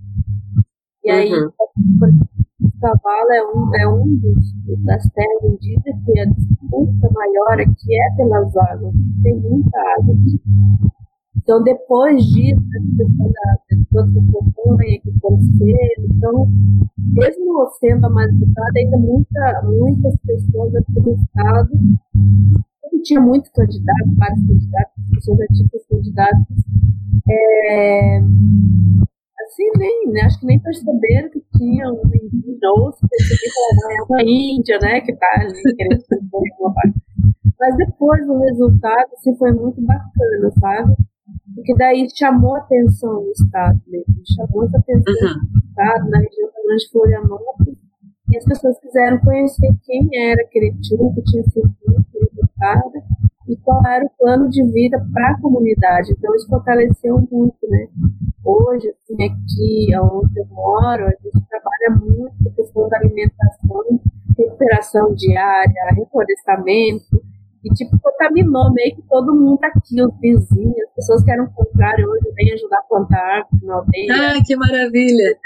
E aí, uhum. o cavalo é um, é um dos, das terras indígenas que a disputa maior aqui é pelas águas, tem muita água aqui. Então, depois disso, a da produção campanha, que conselho, então, mesmo sendo a mais votada, ainda muita, muitas pessoas aqui do Estado, tinha muitos candidatos, vários candidatos, as pessoas tinham candidatos, é, assim, nem, né, acho que nem perceberam que tinha um indígena, ou se perceberam é uma índia, né, que está ali querendo se uma parte. Mas depois o resultado, assim, foi muito bacana, sabe? Porque daí chamou a atenção do Estado mesmo, chamou a atenção uhum. do Estado na região da Grande Florianópolis, e as pessoas quiseram conhecer quem era aquele tio que tinha sido deputada e qual era o plano de vida para a comunidade. Então, isso fortaleceu muito, né? Hoje, assim, aqui onde eu moro, a gente trabalha muito com a questão da alimentação, recuperação diária, reflorestamento, e, tipo, contaminou meio que todo mundo aqui, os vizinhos, as pessoas que eram contrárias hoje vêm ajudar a plantar na aldeia. Ah, que maravilha!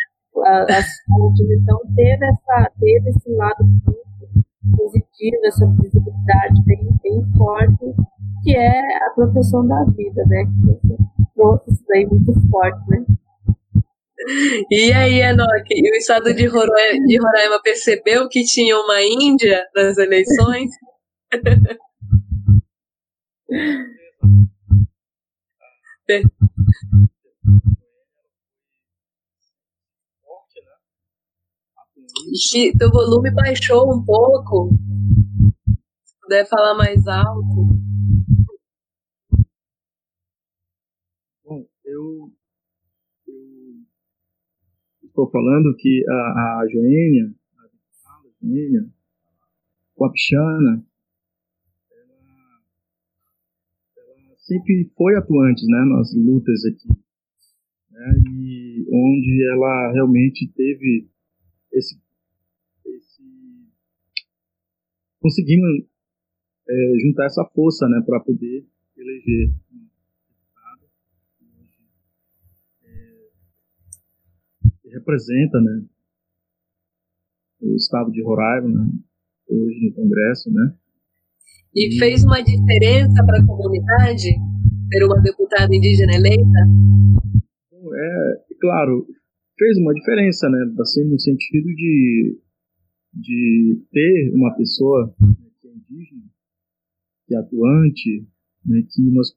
As fontes. Então, teve, essa, teve esse lado muito positivo, essa visibilidade bem, bem forte, que é a proteção da vida, né? Que você trouxe isso daí muito forte, né? E aí, Enoque, o estado de Roraima, de Roraima percebeu que tinha uma Índia nas eleições? Ixi, teu volume baixou um pouco. Se puder falar mais alto. Bom, eu, estou falando que a, a Joênia, a Joênia, a Pichana, sempre foi atuante né, nas lutas aqui. Né, e onde ela realmente teve esse. esse conseguindo é, juntar essa força né, para poder eleger é, representa né, o estado de Roraima, né, hoje no Congresso, né, e fez uma diferença para a comunidade ter uma deputada indígena eleita? É, claro, fez uma diferença, né? Assim, no sentido de, de ter uma pessoa que é indígena, que é atuante, né, que nós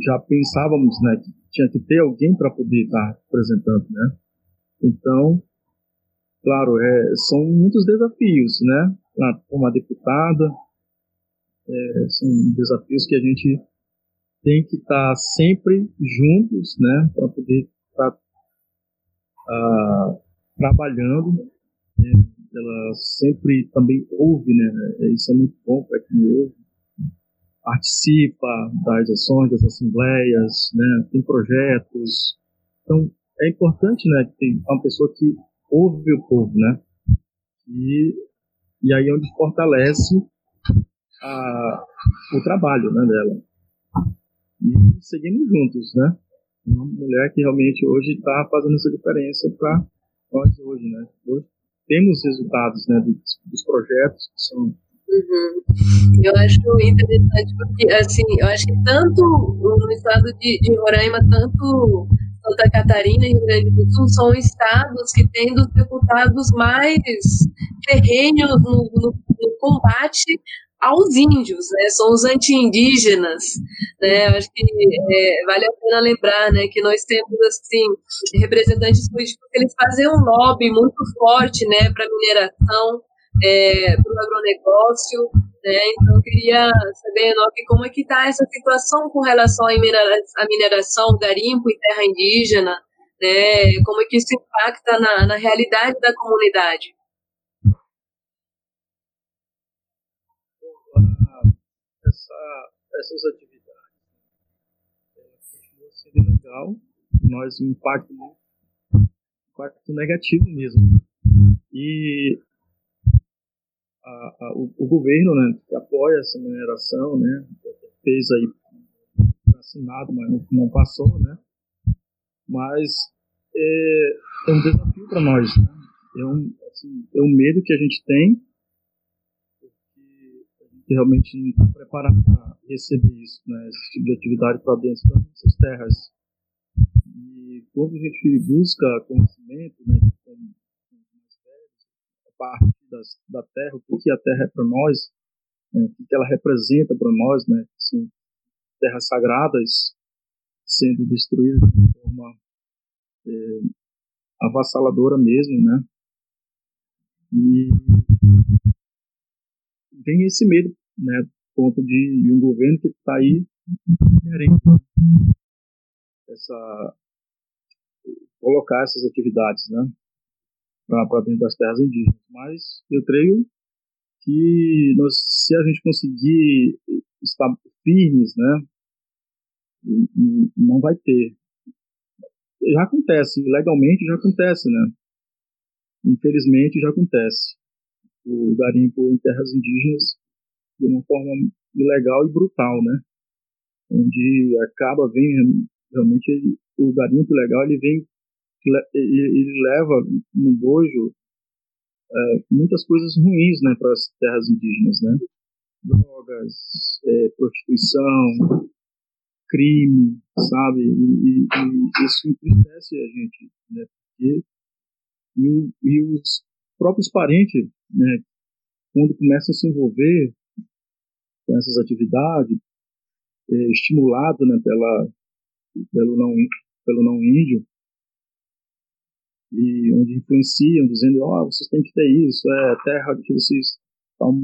já pensávamos né, que tinha que ter alguém para poder estar representando, né? Então, claro, é, são muitos desafios, né? Uma deputada, é, são desafios que a gente tem que estar tá sempre juntos, né, para poder estar tá, uh, trabalhando. Né, ela sempre também ouve, né, isso é muito bom para quem ouve, participa das ações, das assembleias, né, tem projetos. Então, é importante, né, que tem uma pessoa que ouve o povo, né, e, e aí é onde fortalece a, o trabalho né, dela. E seguimos juntos, né? Uma mulher que realmente hoje está fazendo essa diferença para nós hoje, né? Hoje temos resultados né, dos, dos projetos que são Uhum. Eu acho interessante porque, assim, eu acho que tanto no estado de, de Roraima, tanto Santa Catarina e Rio Grande do Sul são estados que têm dos deputados mais ferrenhos no, no, no combate aos índios, né? São os anti-indígenas, né? Acho que é, vale a pena lembrar, né, que nós temos assim representantes políticos que eles fazem um lobby muito forte, né, para mineração, é, para o agronegócio, Né? Então, eu queria saber, Enoque, como é que está essa situação com relação à mineração, garimpo e terra indígena, né? como é que isso impacta na, na realidade da comunidade? Essa, essas atividades. Continuam sendo legal, nós um impacto, impacto negativo mesmo. E a, a, o, o, governo, né, que apoia essa mineração, né, fez aí assinado, mas não, não passou, né, mas é, é um desafio para nós, né, é um, assim, é um medo que a gente tem, a gente realmente não está preparado para receber isso, né, esse tipo de atividade para dentro das nossas terras. E quando a gente busca conhecimento, né, como parte das, da Terra, o que a Terra é para nós, né, o que ela representa para nós, né, são terras sagradas sendo destruídas de forma é, avassaladora mesmo, né? E tem esse medo, né, de, de um governo que está aí querendo essa colocar essas atividades, né? para dentro das terras indígenas. Mas eu creio que nós, se a gente conseguir estar firmes, né, não vai ter. Já acontece, legalmente já acontece, né? Infelizmente já acontece. O garimpo em terras indígenas de uma forma ilegal e brutal, né? Onde acaba, vem realmente o garimpo ilegal ele vem ele leva no bojo é, muitas coisas ruins né, para as terras indígenas, né? Drogas, é, prostituição, crime, sabe? E, e, e, isso entristece a gente, né? Porque, e, e os próprios parentes, né? Quando começam a se envolver com essas atividades, é, estimulado né, pela, pelo, não, pelo não índio, e onde influenciam, dizendo, ó, oh, vocês têm que ter isso, é terra que vocês estão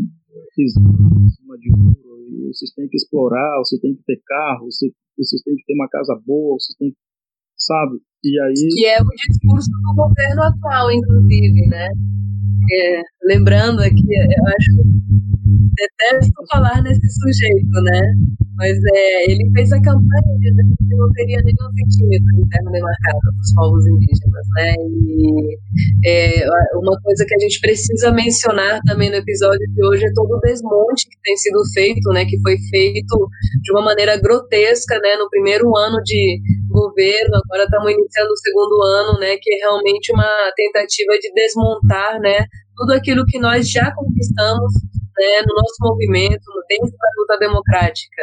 pisando em cima de ouro, e vocês têm que explorar, vocês têm que ter carro, vocês, vocês têm que ter uma casa boa, vocês têm que, sabe? E aí... Que é o discurso do governo atual, inclusive, né? É, lembrando aqui, eu acho detesto falar nesse sujeito, né? Mas é, ele fez a campanha dizendo que não teria nenhum centímetro de terra demarcada dos povos indígenas, né? E é, uma coisa que a gente precisa mencionar também no episódio de hoje é todo o desmonte que tem sido feito, né? Que foi feito de uma maneira grotesca, né? No primeiro ano de governo, agora estamos iniciando o segundo ano, né? Que é realmente uma tentativa de desmontar, né? Tudo aquilo que nós já conquistamos né, no nosso movimento, dentro da luta democrática.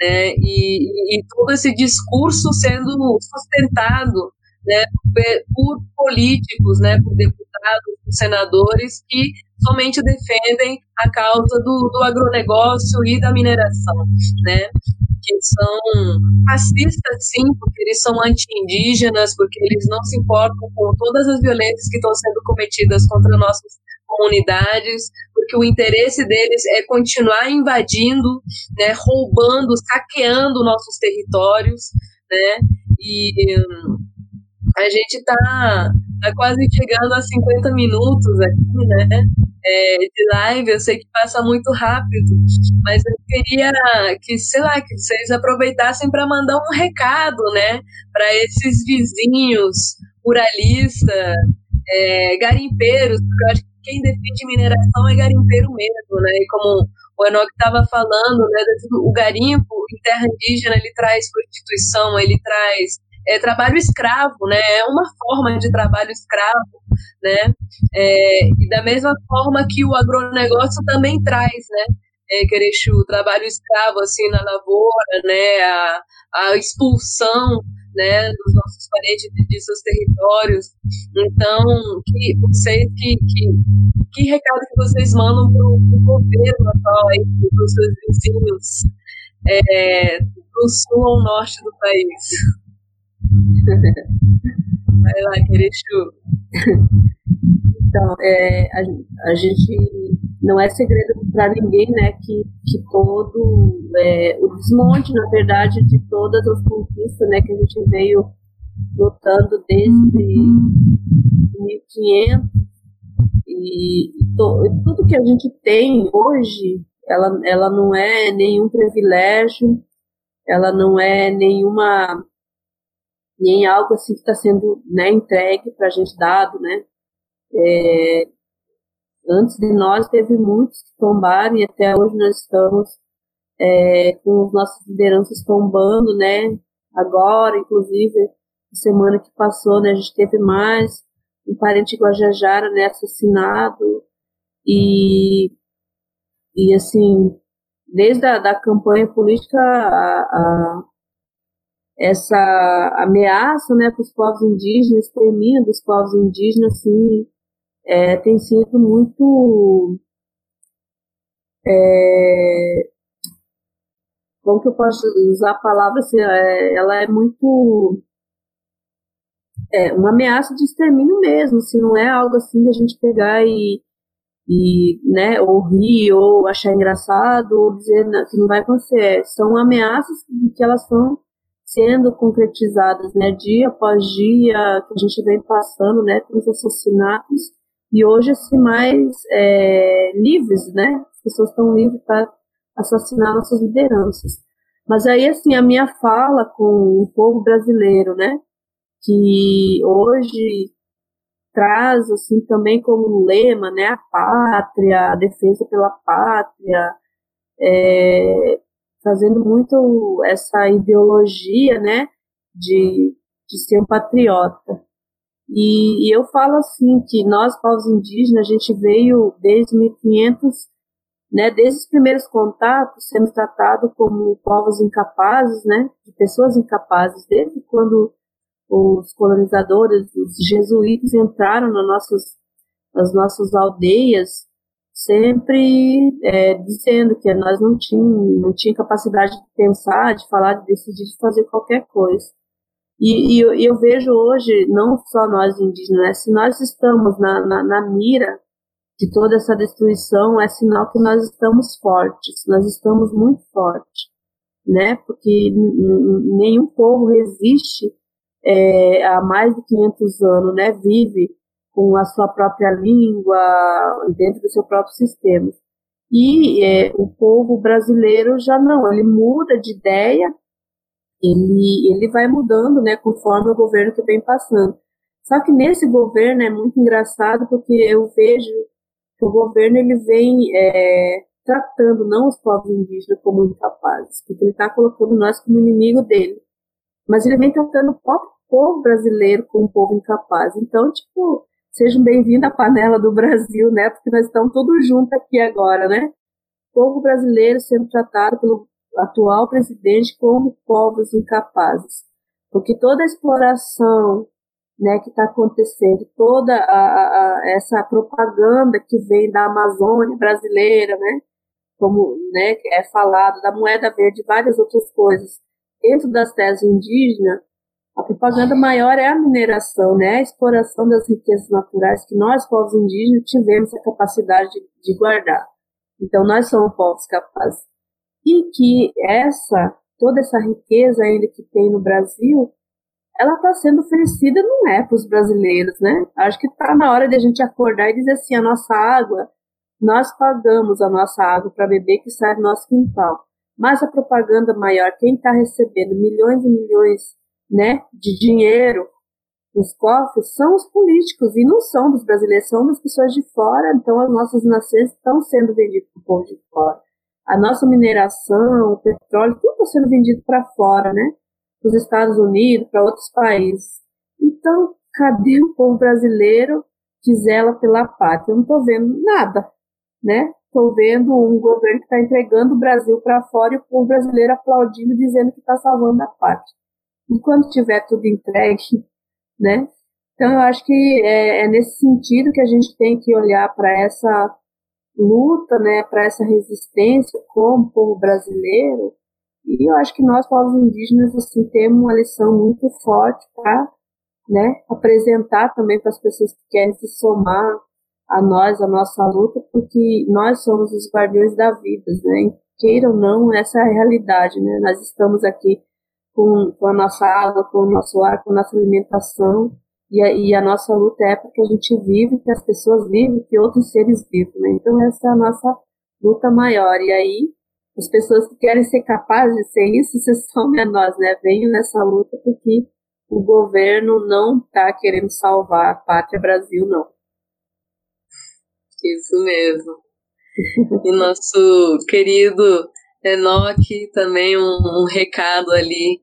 Né, e, e todo esse discurso sendo sustentado né, por políticos, né, por deputados, por senadores que somente defendem a causa do, do agronegócio e da mineração, né, que são racistas, sim, porque eles são anti-indígenas, porque eles não se importam com todas as violências que estão sendo cometidas contra nossos comunidades, porque o interesse deles é continuar invadindo, né, roubando, saqueando nossos territórios, né, e hum, a gente está tá quase chegando a 50 minutos aqui, né, é, de live, eu sei que passa muito rápido, mas eu queria que, sei lá, que vocês aproveitassem para mandar um recado, né, para esses vizinhos ruralistas, é, garimpeiros, porque eu acho que quem defende mineração é garimpeiro mesmo, né? E como o Enoch estava falando, né, o garimpo em terra indígena ele traz prostituição, ele traz é, trabalho escravo, né? É uma forma de trabalho escravo, né? É, e da mesma forma que o agronegócio também traz, né? É, Querechu, trabalho escravo assim na lavoura, né? A, a expulsão né, dos nossos parentes de seus territórios. Então, que vocês que, que, que recado que vocês mandam para o governo atual aí, para os seus vizinhos é, do sul ao norte do país? Vai lá, Querechu. Então, é, a, a gente não é segredo para ninguém, né, que, que todo é, o desmonte, na verdade, de todas as conquistas, né, que a gente veio lutando desde 1500 e, to, tudo que a gente tem hoje, ela, ela não é nenhum privilégio, ela não é nenhuma nem algo assim que está sendo né, entregue para a gente dado, né? É, antes de nós teve muitos que tombaram e até hoje nós estamos é, com as nossas lideranças tombando, né? Agora, inclusive, semana que passou, né, a gente teve mais um parente Guajajara, né, assassinado e e assim desde a da campanha política a essa ameaça, né, para os povos indígenas, extermínio dos povos indígenas, assim, é, tem sido muito é, como que eu posso usar a palavra assim, é, ela é muito é uma ameaça de extermínio mesmo, se não é algo assim de a gente pegar e, e né, ou rir, ou achar engraçado, ou dizer que não vai acontecer. São ameaças que elas estão sendo concretizadas, né, dia após dia, que a gente vem passando, né, com os assassinatos, e hoje, assim, mais é, livres, né, as pessoas estão livres para assassinar nossas lideranças. Mas aí, assim, a minha fala com o povo brasileiro, né, que hoje traz assim também como lema, né, a pátria, a defesa pela pátria, é, fazendo muito essa ideologia, né, de, de ser um patriota. E, e eu falo assim que nós povos indígenas a gente veio desde 1500, né, desde os primeiros contatos sendo tratado como povos incapazes, né, de pessoas incapazes, desde quando os colonizadores, os jesuítas entraram nas nossas, nas nossas aldeias, sempre é, dizendo que nós não tínhamos não tinha capacidade de pensar, de falar, de decidir, de fazer qualquer coisa. E, e eu, eu, vejo hoje, não só nós indígenas, né, se nós estamos na, na, na mira de toda essa destruição, é sinal que nós estamos fortes, nós estamos muito fortes, né? Porque nenhum povo resiste é, há mais de 500 anos, né, vive com a sua própria língua, dentro do seu próprio sistema. E é, o povo brasileiro já não, ele muda de ideia, ele, ele vai mudando, né, conforme o governo que vem passando. Só que nesse governo é muito engraçado porque eu vejo que o governo ele vem é, tratando não os povos indígenas como incapazes, porque ele está colocando nós como inimigo dele mas ele vem tratando o próprio povo brasileiro como um povo incapaz. Então, tipo, sejam bem-vindos à panela do Brasil, né? Porque nós estamos todos juntos aqui agora, né? O povo brasileiro sendo tratado pelo atual presidente como povos incapazes. Porque toda a exploração né, que está acontecendo, toda a, a, essa propaganda que vem da Amazônia brasileira, né, como né, é falado, da moeda verde, várias outras coisas, dentro das terras indígenas, a propaganda maior é a mineração, né? a exploração das riquezas naturais que nós, povos indígenas, tivemos a capacidade de, de guardar. Então, nós somos povos capazes. E que essa, toda essa riqueza ainda que tem no Brasil, ela está sendo oferecida não é para os brasileiros, né? Acho que está na hora de a gente acordar e dizer assim, a nossa água, nós pagamos a nossa água para beber que sai do nosso quintal. Mas a propaganda maior, quem está recebendo milhões e milhões né, de dinheiro nos cofres são os políticos e não são dos brasileiros, são das pessoas de fora. Então, as nossas nações estão sendo vendidas para o povo de fora. A nossa mineração, o petróleo, tudo está sendo vendido para fora, né? Para os Estados Unidos, para outros países. Então, cadê o povo brasileiro que zela pela pátria? Eu não estou vendo nada, né? Estou vendo um governo que está entregando o Brasil para fora e o povo brasileiro aplaudindo, dizendo que está salvando a pátria. E quando tiver tudo entregue, né? Então, eu acho que é, é nesse sentido que a gente tem que olhar para essa luta, né, para essa resistência como povo brasileiro. E eu acho que nós, povos indígenas, assim, temos uma lição muito forte para né, apresentar também para as pessoas que querem se somar a nós, a nossa luta, porque nós somos os guardiões da vida, né? Queira ou não, essa é a realidade, né? Nós estamos aqui com, com a nossa água, com o nosso ar, com a nossa alimentação, e a, e a nossa luta é para que a gente vive, que as pessoas vivem, que outros seres vivam, né? Então essa é a nossa luta maior, e aí as pessoas que querem ser capazes de ser isso, vocês são a nós, né? Venham nessa luta porque o governo não está querendo salvar a pátria Brasil, não. Isso mesmo. E nosso querido Enoque também um, um recado ali.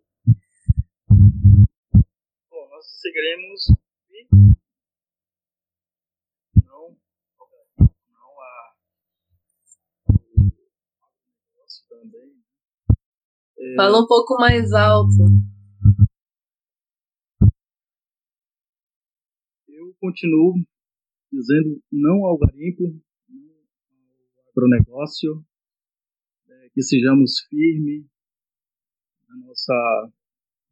Bom, nós seguiremos não, não a também. É, Fala um pouco mais alto. Eu continuo dizendo não ao garimpo, não ao agronegócio, é, que sejamos firmes na nossa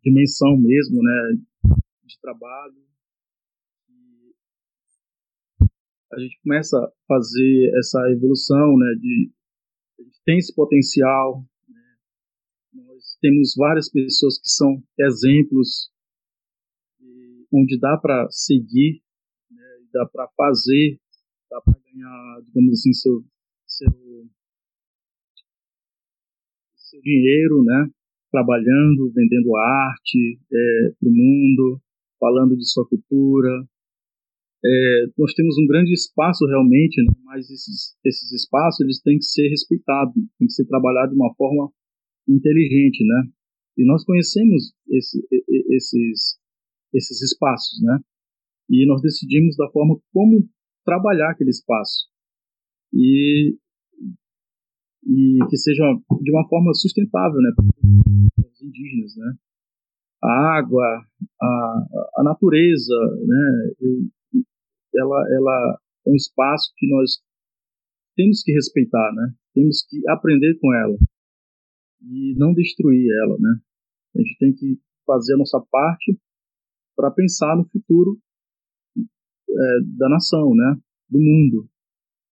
dimensão mesmo, né, de trabalho. E a gente começa a fazer essa evolução, né, de a gente tem esse potencial, né, nós temos várias pessoas que são exemplos onde dá para seguir dá para fazer, dá para ganhar, digamos assim, seu, seu, seu dinheiro, né? Trabalhando, vendendo arte é, para o mundo, falando de sua cultura. É, nós temos um grande espaço realmente, né? mas esses, esses espaços eles têm que ser respeitados, têm que ser trabalhados de uma forma inteligente, né? E nós conhecemos esse, esses, esses espaços, né? e nós decidimos da forma como trabalhar aquele espaço e, e que seja de uma forma sustentável, né, para os indígenas, né. A água, a, a natureza, né, ela, ela é um espaço que nós temos que respeitar, né, temos que aprender com ela e não destruir ela, né. A gente tem que fazer a nossa parte para pensar no futuro é, da nação, né? Do mundo.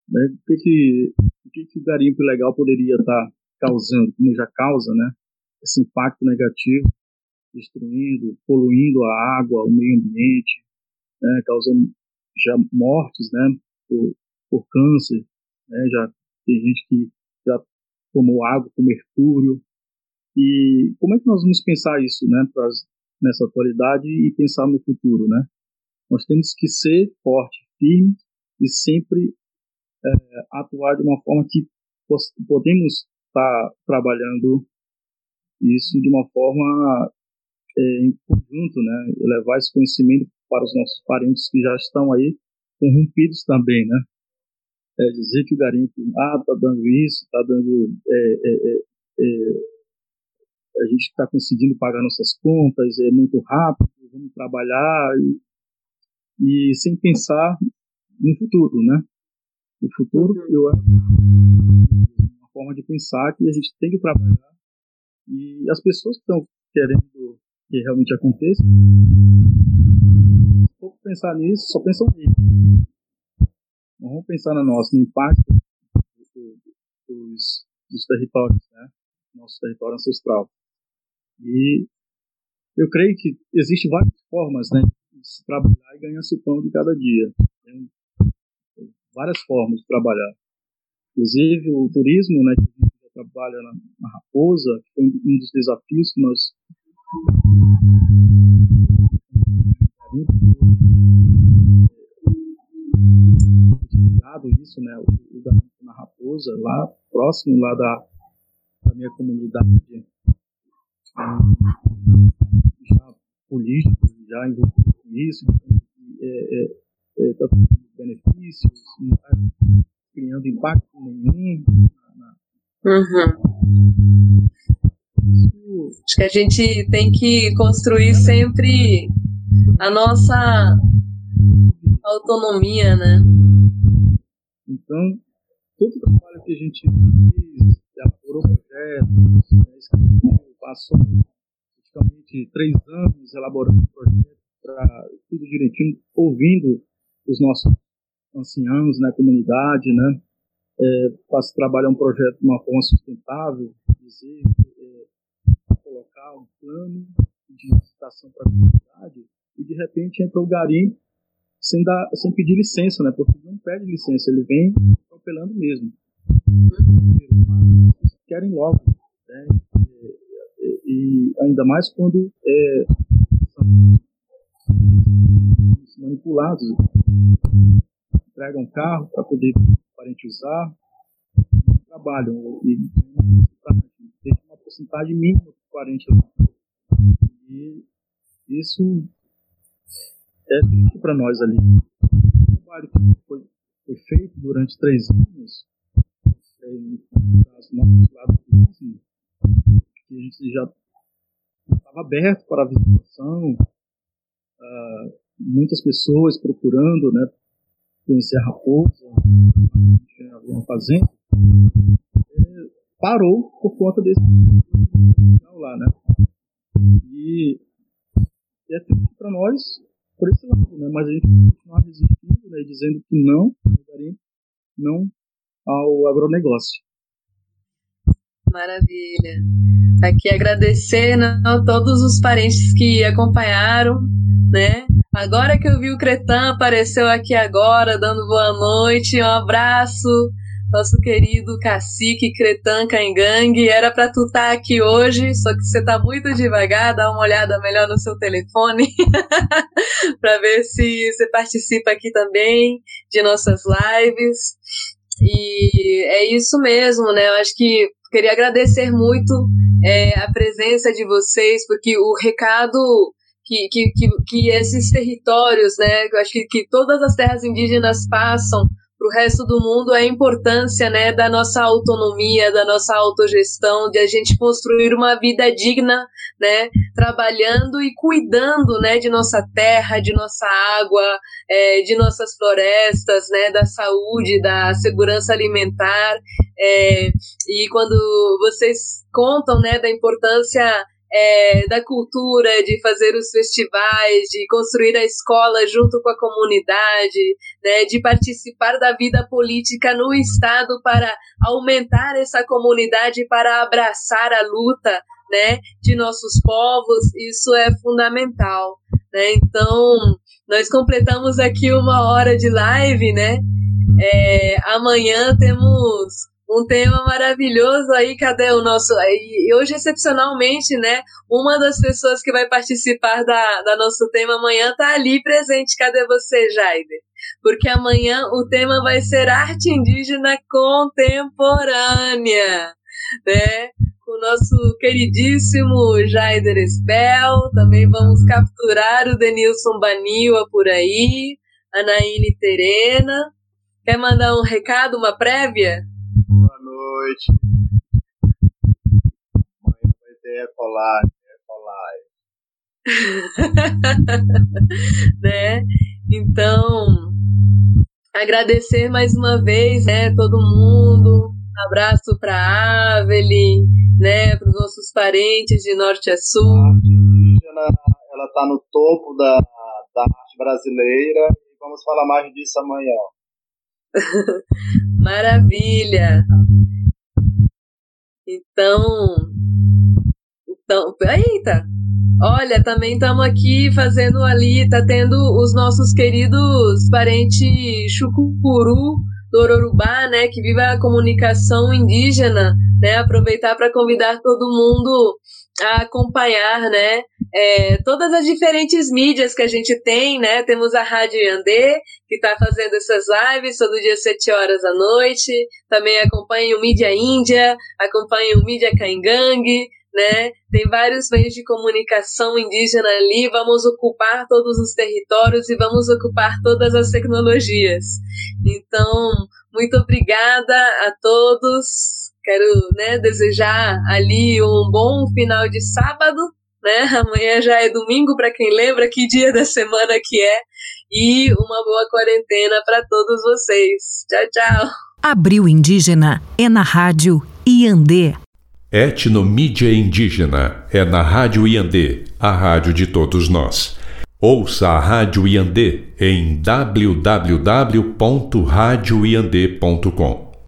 Né? O, que, que, o que, que o garimpo ilegal poderia estar tá causando, como já causa, né? Esse impacto negativo, destruindo, poluindo a água, o meio ambiente, né? causando já mortes, né? Por, por câncer, né? Já tem gente que já tomou água com mercúrio. E como é que nós vamos pensar isso, né? Pras, nessa atualidade e pensar no futuro, né? Nós temos que ser forte, firme e sempre é, atuar de uma forma que podemos estar trabalhando isso de uma forma é, em conjunto, né? Levar esse conhecimento para os nossos parentes que já estão aí corrompidos também, né? É dizer que o garimpo, ah, tá dando isso, tá dando, é, é, é, é a gente está conseguindo pagar nossas contas, é muito rápido, vamos trabalhar e e sem pensar no futuro, né? O futuro, uhum. eu acho, é uma forma de pensar que a gente tem que trabalhar e as pessoas que estão querendo que realmente aconteça, for pensar nisso, só pensam nisso. Não vamos pensar no nosso, no impacto dos, dos territórios, né? Nosso território ancestral. E eu creio que existem várias formas, né? se trabalhar e ganhar seu pão de cada dia. Várias formas de trabalhar. Inclusive o turismo, né, que a gente trabalha na, na Raposa, foi um dos desafios que nós isso, né, o, o na Raposa, lá próximo lá da, da minha comunidade, já político, já envolvido isso, é, é, é, tá benefícios, não está criando impacto nenhum. Uhum. Acho que a gente tem que construir sempre a nossa autonomia, né? Então, todo o trabalho que a gente fez, elaborou projetos, né, escreveu, passou praticamente três anos elaborando projetos para tudo direitinho, ouvindo os nossos anciãos na comunidade, né? É, faço trabalhar um projeto de uma forma sustentável, dizer, é, colocar um plano de licitação para a comunidade e de repente entra o garimpo sem, dar, sem pedir licença, né? Porque não pede licença, ele vem atropelando mesmo. Querem logo, né? E, e ainda mais quando é, manipulados, entregam carro para poder o parente usar, trabalham e tem uma porcentagem mínima do parente. E isso é triste para nós ali. O trabalho que foi, foi feito durante três anos, que a gente já estava aberto para a visitação, uh, muitas pessoas procurando né, conhecer raposa, uma fazenda, parou por conta desse lá, né? E, e é triste para nós por esse lado, né? Mas a gente continuar resistindo, né? Dizendo que não, não ao agronegócio. Maravilha. Aqui agradecer né, a todos os parentes que acompanharam, né? Agora que eu vi o Cretan apareceu aqui agora, dando boa noite, um abraço nosso querido cacique Cretan Caingang. Era para tu estar tá aqui hoje, só que você tá muito devagar, dá uma olhada melhor no seu telefone para ver se você participa aqui também de nossas lives. E é isso mesmo, né? Eu acho que queria agradecer muito é, a presença de vocês, porque o recado que, que, que, que esses territórios, né? Eu acho que, que todas as terras indígenas passam para o resto do mundo é a importância né, da nossa autonomia, da nossa autogestão, de a gente construir uma vida digna, né, trabalhando e cuidando né, de nossa terra, de nossa água, é, de nossas florestas, né, da saúde, da segurança alimentar. É, e quando vocês contam né, da importância é, da cultura, de fazer os festivais, de construir a escola junto com a comunidade, né, de participar da vida política no Estado para aumentar essa comunidade, para abraçar a luta né, de nossos povos, isso é fundamental. Né? Então, nós completamos aqui uma hora de live, né? É, amanhã temos um tema maravilhoso aí, cadê o nosso. E hoje, excepcionalmente, né? Uma das pessoas que vai participar da, da nosso tema amanhã tá ali presente. Cadê você, Jaider? Porque amanhã o tema vai ser arte indígena contemporânea, né? Com o nosso queridíssimo Jaider Spell. Também vamos capturar o Denilson Baniwa por aí, a Naine Terena. Quer mandar um recado, uma prévia? Noite. Amanhã vai ter colar, né? Então, agradecer mais uma vez, né, todo mundo. Um abraço para Avelin, né, para os nossos parentes de norte a sul. A arte indígena, ela está no topo da, da arte brasileira e vamos falar mais disso amanhã. Maravilha. Então, então, eita. Olha, também estamos aqui fazendo ali, tá tendo os nossos queridos parentes Chucuru do Ororubá, né, que vive a comunicação indígena, né, aproveitar para convidar todo mundo a acompanhar, né, é, todas as diferentes mídias que a gente tem, né, temos a Rádio Yandê, que está fazendo essas lives todo dia às 7 horas da noite, também acompanhe o Mídia Índia, acompanhe o Mídia Kaingang, né, tem vários meios de comunicação indígena ali, vamos ocupar todos os territórios e vamos ocupar todas as tecnologias. Então, muito obrigada a todos, Quero né, desejar ali um bom final de sábado, né? Amanhã já é domingo para quem lembra que dia da semana que é e uma boa quarentena para todos vocês. Tchau, tchau. Abril Indígena é na rádio Iandê. Etnomídia Indígena é na rádio Iandê, a rádio de todos nós. Ouça a Rádio Iandê em www.radioiandê.com.